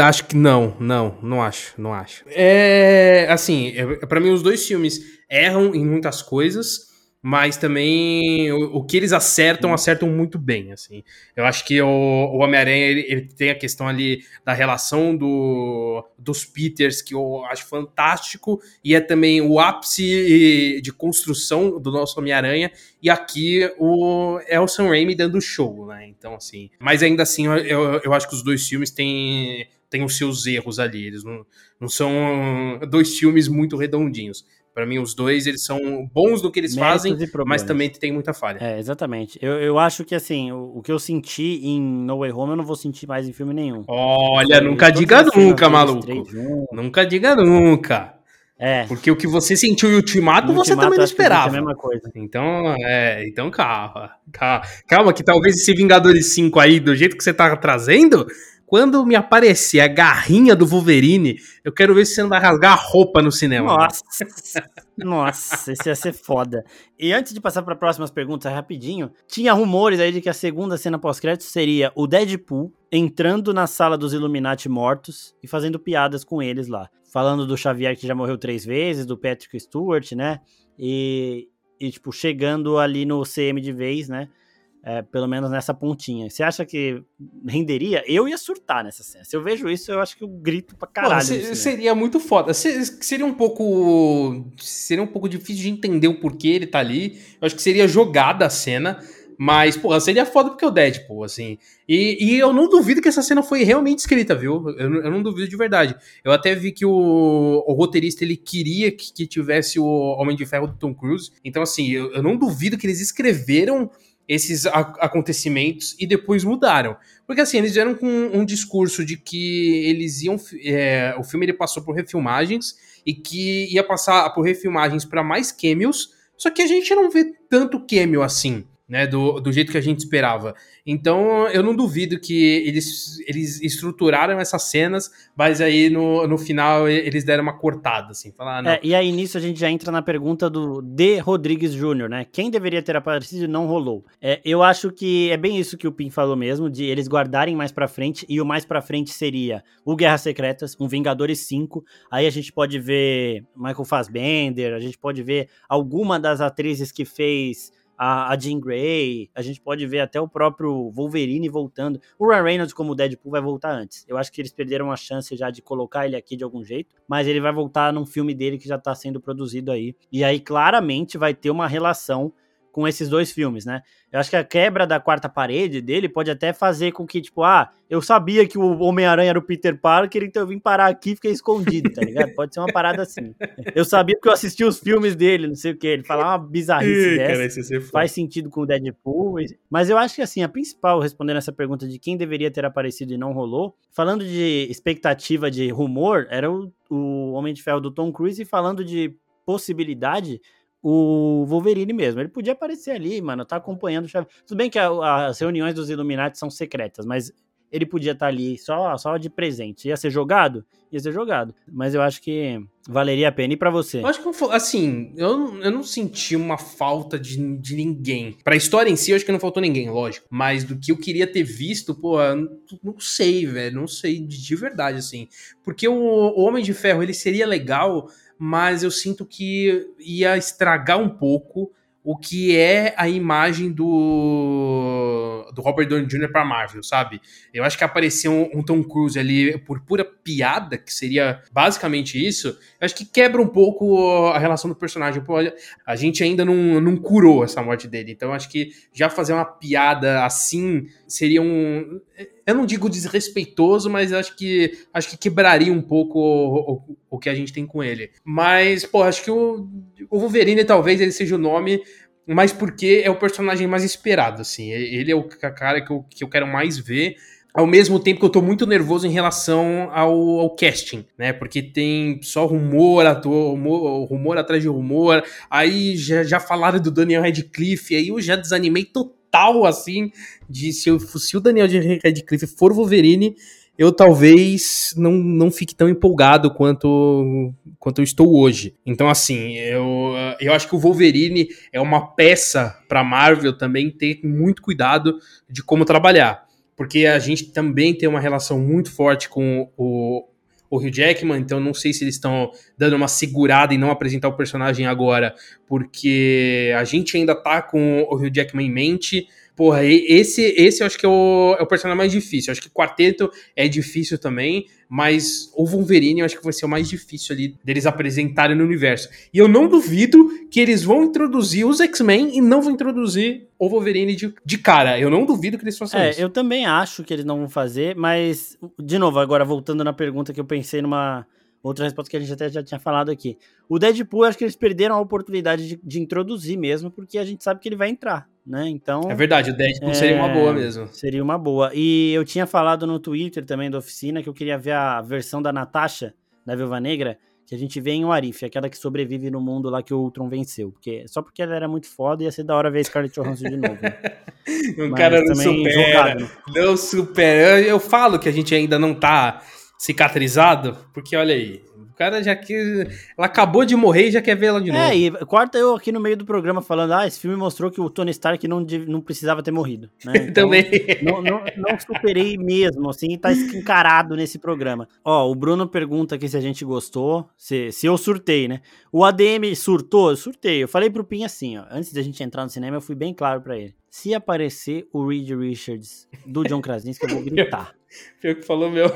Acho que não, não, não acho, não acho. É, assim, é, para mim os dois filmes erram em muitas coisas, mas também o, o, que eles acertam, acertam muito bem, assim. Eu acho que o, o Homem-Aranha, ele, ele, tem a questão ali da relação do, dos Peters, que eu acho fantástico, e é também o ápice de construção do nosso Homem-Aranha, e aqui o, é o Sam Raimi dando show, né, então assim... Mas ainda assim, eu, eu acho que os dois filmes têm, têm os seus erros ali, eles não, não são dois filmes muito redondinhos. Para mim, os dois, eles são bons no que eles Méritos fazem, mas também tem muita falha. É, exatamente. Eu, eu acho que, assim, o, o, que eu senti em No Way Home, eu não vou sentir mais em filme nenhum. Olha, eu, nunca diga nunca, maluco. Nunca diga nunca. É. Porque o que você sentiu em Ultimato, você também não esperava. É a mesma coisa. Então, é, então calma, calma. Calma, que talvez esse Vingadores 5 aí, do jeito que você tá trazendo, quando me aparecer a garrinha do Wolverine, eu quero ver se você não vai rasgar a roupa no cinema. Nossa, nossa, esse ia ser foda. E antes de passar para próximas perguntas, rapidinho, tinha rumores aí de que a segunda cena pós-crédito seria o Deadpool entrando na sala dos Illuminati mortos e fazendo piadas com eles lá. Falando do Xavier que já morreu três vezes, do Patrick Stewart, né? E, e tipo, chegando ali no CM de vez, né? É, pelo menos nessa pontinha. Você acha que renderia? Eu ia surtar nessa cena. Se eu vejo isso, eu acho que eu grito pra caralho. Pô, seria muito foda. Seria um pouco. Seria um pouco difícil de entender o porquê ele tá ali. Eu acho que seria jogada a cena. Mas, porra, seria foda porque é o Deadpool, assim. E, e eu não duvido que essa cena foi realmente escrita, viu? Eu, eu não duvido de verdade. Eu até vi que o, o roteirista, ele queria que, que, tivesse o Homem de Ferro do Tom Cruise. Então, assim, eu, eu não duvido que eles escreveram esses acontecimentos e depois mudaram. Porque assim, eles vieram com um discurso de que eles iam. É, o filme ele passou por refilmagens e que ia passar por refilmagens para mais cameos, só que a gente não vê tanto cameo assim né, do, do jeito que a gente esperava. Então, eu não duvido que eles, eles estruturaram essas cenas, mas aí no, no final eles deram uma cortada, assim, falar, ah, é, e aí nisso a gente já entra na pergunta do D. Rodrigues Jr., né? Quem deveria ter aparecido não rolou. É, eu acho que é bem isso que o Pim falou mesmo, de eles guardarem mais pra frente, e o mais pra frente seria o Guerras Secretas, um Vingadores 5, aí a gente pode ver Michael Fassbender, a gente pode ver alguma das atrizes que fez a, a Jean Grey, a gente pode ver até o próprio Wolverine voltando. O Ryan Reynolds como Deadpool vai voltar antes. Eu acho que eles perderam a chance já de colocar ele aqui de algum jeito, mas ele vai voltar num filme dele que já tá sendo produzido aí. E aí claramente vai ter uma relação com esses dois filmes, né? Eu acho que a quebra da quarta parede dele pode até fazer com que, tipo, ah, eu sabia que o Homem-Aranha era o Peter Parker, então eu vim parar aqui e fiquei escondido, tá ligado? Pode ser uma parada assim. Eu sabia que eu assisti os filmes dele, não sei o que, ele falava uma bizarrice dessa, cara, faz sentido com o Deadpool, mas eu acho que, assim, a principal, respondendo essa pergunta de quem deveria ter aparecido e não rolou, falando de expectativa de rumor, era o, o Homem de Ferro do Tom Cruise, e falando de possibilidade, o Wolverine mesmo. Ele podia aparecer ali, mano, tá acompanhando o Xavier. Tudo bem que a, as reuniões dos Illuminati são secretas, mas ele podia estar tá ali só, só de presente. Ia ser jogado? Ia ser jogado. Mas eu acho que valeria a pena. E pra você? Eu acho que, assim, eu, eu não senti uma falta de, de ninguém. Pra história em si, eu acho que não faltou ninguém, lógico. Mas do que eu queria ter visto, pô, não sei, velho. Não sei de, de verdade, assim. Porque o, o Homem de Ferro, ele seria legal mas eu sinto que ia estragar um pouco o que é a imagem do, do Robert Downey Jr. para Marvel, sabe? Eu acho que aparecer um, um, Tom Cruise ali por pura piada, que seria basicamente isso, eu acho que quebra um pouco a relação do personagem. Pô, a gente ainda não, não curou essa morte dele, então acho que já fazer uma piada assim seria um eu não digo desrespeitoso, mas acho que acho que quebraria um pouco o, o, o que a gente tem com ele. Mas, pô, acho que o, o Wolverine talvez ele seja o nome, mas porque é o personagem mais esperado, assim. Ele é o cara que eu, que eu quero mais ver ao mesmo tempo que eu tô muito nervoso em relação ao, ao casting, né? Porque tem só rumor, ator, rumor, rumor atrás de rumor. Aí já, já falaram do Daniel Radcliffe, aí eu já desanimei total total, assim, de se, eu, se o Daniel de Radcliffe for Wolverine, eu talvez não, não fique tão empolgado quanto, quanto eu estou hoje. Então, assim, eu, eu acho que o Wolverine é uma peça para Marvel também ter muito cuidado de como trabalhar. Porque a gente também tem uma relação muito forte com o, o Hugh Jackman, então não sei se eles estão dando uma segurada e não apresentar o personagem agora, porque a gente ainda tá com o Hugh Jackman em mente, Porra, esse, esse eu acho que é o, é o personagem mais difícil. Eu acho que Quarteto é difícil também, mas o Wolverine eu acho que vai ser o mais difícil ali deles apresentarem no universo. E eu não duvido que eles vão introduzir os X-Men e não vão introduzir o Wolverine de, de cara. Eu não duvido que eles façam é, isso. Eu também acho que eles não vão fazer, mas, de novo, agora voltando na pergunta que eu pensei numa outra resposta que a gente até já tinha falado aqui. O Deadpool, acho que eles perderam a oportunidade de, de introduzir mesmo, porque a gente sabe que ele vai entrar né? Então. É verdade, o Deadpool é, seria uma boa mesmo. Seria uma boa. E eu tinha falado no Twitter também da oficina que eu queria ver a versão da Natasha, da Viúva Negra, que a gente vê em Warif, aquela que sobrevive no mundo lá que o Ultron venceu. Porque, só porque ela era muito foda, ia ser da hora ver Scarlett Johansson de novo. Né? um Mas cara não supera. Jogado. Não supera. Eu, eu falo que a gente ainda não tá cicatrizado, porque olha aí, o cara já que. Ela acabou de morrer e já quer ver ela de é, novo. É, e corta eu aqui no meio do programa falando: ah, esse filme mostrou que o Tony Stark não, não precisava ter morrido. Né? Então, Também. Não, não, não, superei mesmo, assim, tá escancarado nesse programa. Ó, o Bruno pergunta aqui se a gente gostou, se, se eu surtei, né? O ADM surtou? Eu surtei. Eu falei pro Pim assim, ó. Antes da gente entrar no cinema, eu fui bem claro para ele. Se aparecer o Reed Richards do John Krasinski, eu vou gritar. Pior que falou meu.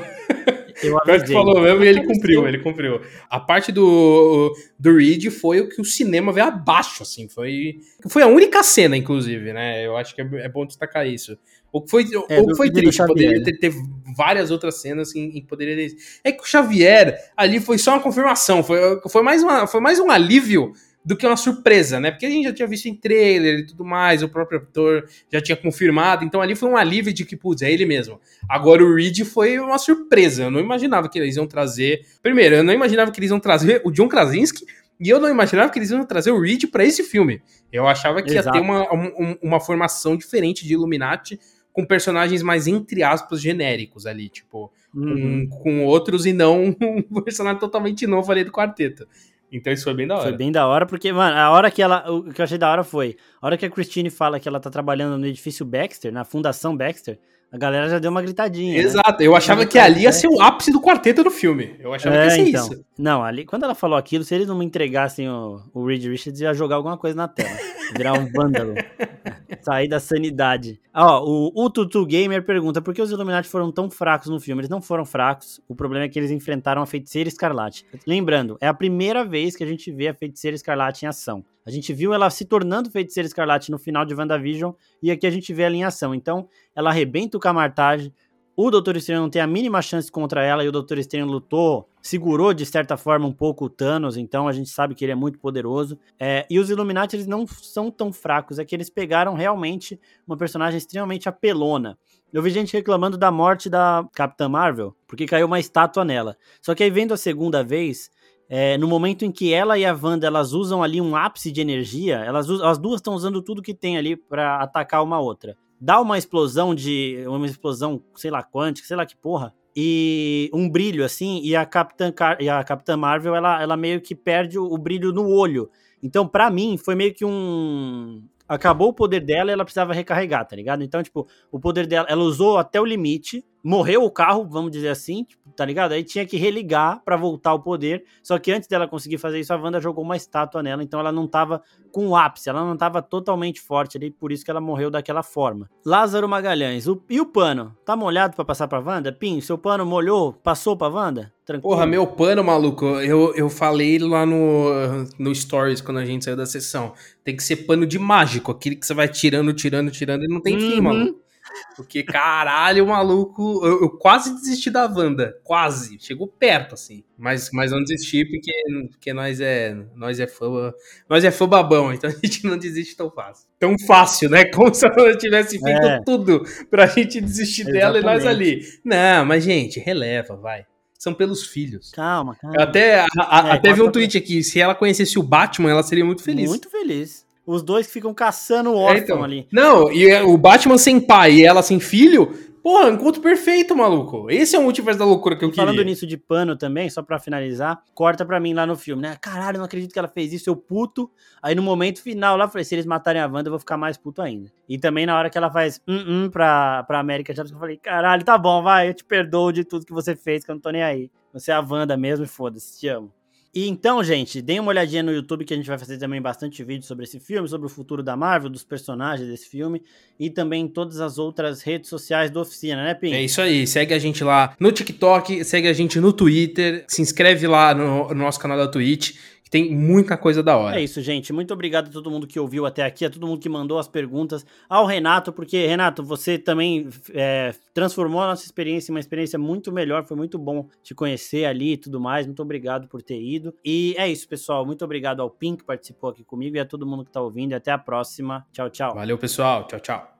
Eu avisei. que falou mesmo e ele cumpriu, ele cumpriu. A parte do, do Reed foi o que o cinema veio abaixo, assim. Foi, foi a única cena, inclusive, né? Eu acho que é, é bom destacar isso. O que foi, é, o foi triste, poderia ter, ter, várias outras cenas em, em poderia É que o Xavier ali foi só uma confirmação, foi, foi, mais, uma, foi mais um alívio do que uma surpresa, né? Porque a gente já tinha visto em trailer e tudo mais, o próprio ator já tinha confirmado, então ali foi um alívio de que, putz, é ele mesmo. Agora o Reed foi uma surpresa, eu não imaginava que eles iam trazer. Primeiro, eu não imaginava que eles iam trazer o John Krasinski, e eu não imaginava que eles iam trazer o Reed para esse filme. Eu achava que Exato. ia ter uma, uma, uma formação diferente de Illuminati com personagens mais, entre aspas, genéricos ali, tipo, uhum. com, com outros e não um personagem totalmente novo ali do quarteto. Então isso foi bem da hora. Foi bem da hora, porque, mano, a hora que ela. O que eu achei da hora foi. A hora que a Christine fala que ela tá trabalhando no edifício Baxter, na Fundação Baxter, a galera já deu uma gritadinha. Né? Exato, né? eu achava que ali ia ser o ápice do quarteto do filme. Eu achava é, que ia ser então. isso. Não, ali, quando ela falou aquilo, se eles não me entregassem o, o Reed Richards, ia jogar alguma coisa na tela. Virar um vândalo. Sair da sanidade. Ó, o, o Tutu Gamer pergunta por que os Illuminati foram tão fracos no filme. Eles não foram fracos. O problema é que eles enfrentaram a Feiticeira Escarlate. Lembrando, é a primeira vez que a gente vê a Feiticeira Escarlate em ação. A gente viu ela se tornando feiticeira escarlate no final de WandaVision e aqui a gente vê a alinhação. Então, ela arrebenta o Camartage, o Doutor Estranho não tem a mínima chance contra ela e o Doutor Estranho lutou, segurou de certa forma um pouco o Thanos, então a gente sabe que ele é muito poderoso. É, e os Illuminati eles não são tão fracos, é que eles pegaram realmente uma personagem extremamente apelona. Eu vi gente reclamando da morte da Capitã Marvel, porque caiu uma estátua nela. Só que aí vendo a segunda vez, é, no momento em que ela e a Wanda elas usam ali um ápice de energia, elas as duas estão usando tudo que tem ali para atacar uma outra dá uma explosão de. Uma explosão, sei lá, quântica, sei lá que porra. E um brilho, assim, e a Capitã, Car e a Capitã Marvel, ela, ela meio que perde o, o brilho no olho. Então, para mim, foi meio que um. Acabou o poder dela e ela precisava recarregar, tá ligado? Então, tipo, o poder dela, ela usou até o limite, morreu o carro, vamos dizer assim, tipo, tá ligado? Aí tinha que religar para voltar o poder. Só que antes dela conseguir fazer isso, a Wanda jogou uma estátua nela, então ela não tava com o ápice, ela não tava totalmente forte ali, por isso que ela morreu daquela forma. Lázaro Magalhães, o, e o pano? Tá molhado para passar pra Wanda? Pim, seu pano molhou, passou pra Wanda? Tranquilo. Porra, meu pano, maluco, eu, eu falei lá no, no Stories quando a gente saiu da sessão. Tem que ser pano de mágico, aquele que você vai tirando, tirando, tirando e não tem uhum. fim, maluco. Porque, caralho, o maluco. Eu, eu, quase desisti da Wanda. Quase. Chegou perto, assim. Mas, mas não desisti porque, porque nós é. Nós é fã. Nós é fã babão, então a gente não desiste tão fácil. Tão fácil, né? Como se ela tivesse feito é. tudo pra gente desistir Exatamente. dela e nós ali. Não, mas, gente, releva, vai são pelos filhos. Calma, calma. Eu até, a, a, é, até vi um tweet aqui. Se ela conhecesse o Batman, ela seria muito feliz. Muito feliz. Os dois que ficam caçando o órfão é, então. ali. Não, e é, o Batman sem pai e ela sem filho, porra, encontro perfeito, maluco. Esse é o multiverso da loucura que eu Falando queria. Falando nisso de pano também, só pra finalizar, corta pra mim lá no filme, né? Caralho, não acredito que ela fez isso, eu puto. Aí no momento final lá, eu falei, se eles matarem a Wanda, eu vou ficar mais puto ainda. E também na hora que ela faz um, um pra, pra América já eu falei, caralho, tá bom, vai, eu te perdoo de tudo que você fez, que eu não tô nem aí. Você é a Wanda mesmo e foda-se, te amo. E então, gente, deem uma olhadinha no YouTube que a gente vai fazer também bastante vídeo sobre esse filme, sobre o futuro da Marvel, dos personagens desse filme e também em todas as outras redes sociais do Oficina, né, Pim? É isso aí, segue a gente lá no TikTok, segue a gente no Twitter, se inscreve lá no, no nosso canal da Twitch que tem muita coisa da hora. É isso, gente. Muito obrigado a todo mundo que ouviu até aqui, a todo mundo que mandou as perguntas, ao Renato, porque, Renato, você também é, transformou a nossa experiência em uma experiência muito melhor. Foi muito bom te conhecer ali e tudo mais. Muito obrigado por ter ido. E é isso, pessoal. Muito obrigado ao Pink que participou aqui comigo e a todo mundo que tá ouvindo. Até a próxima. Tchau, tchau. Valeu, pessoal. Tchau, tchau.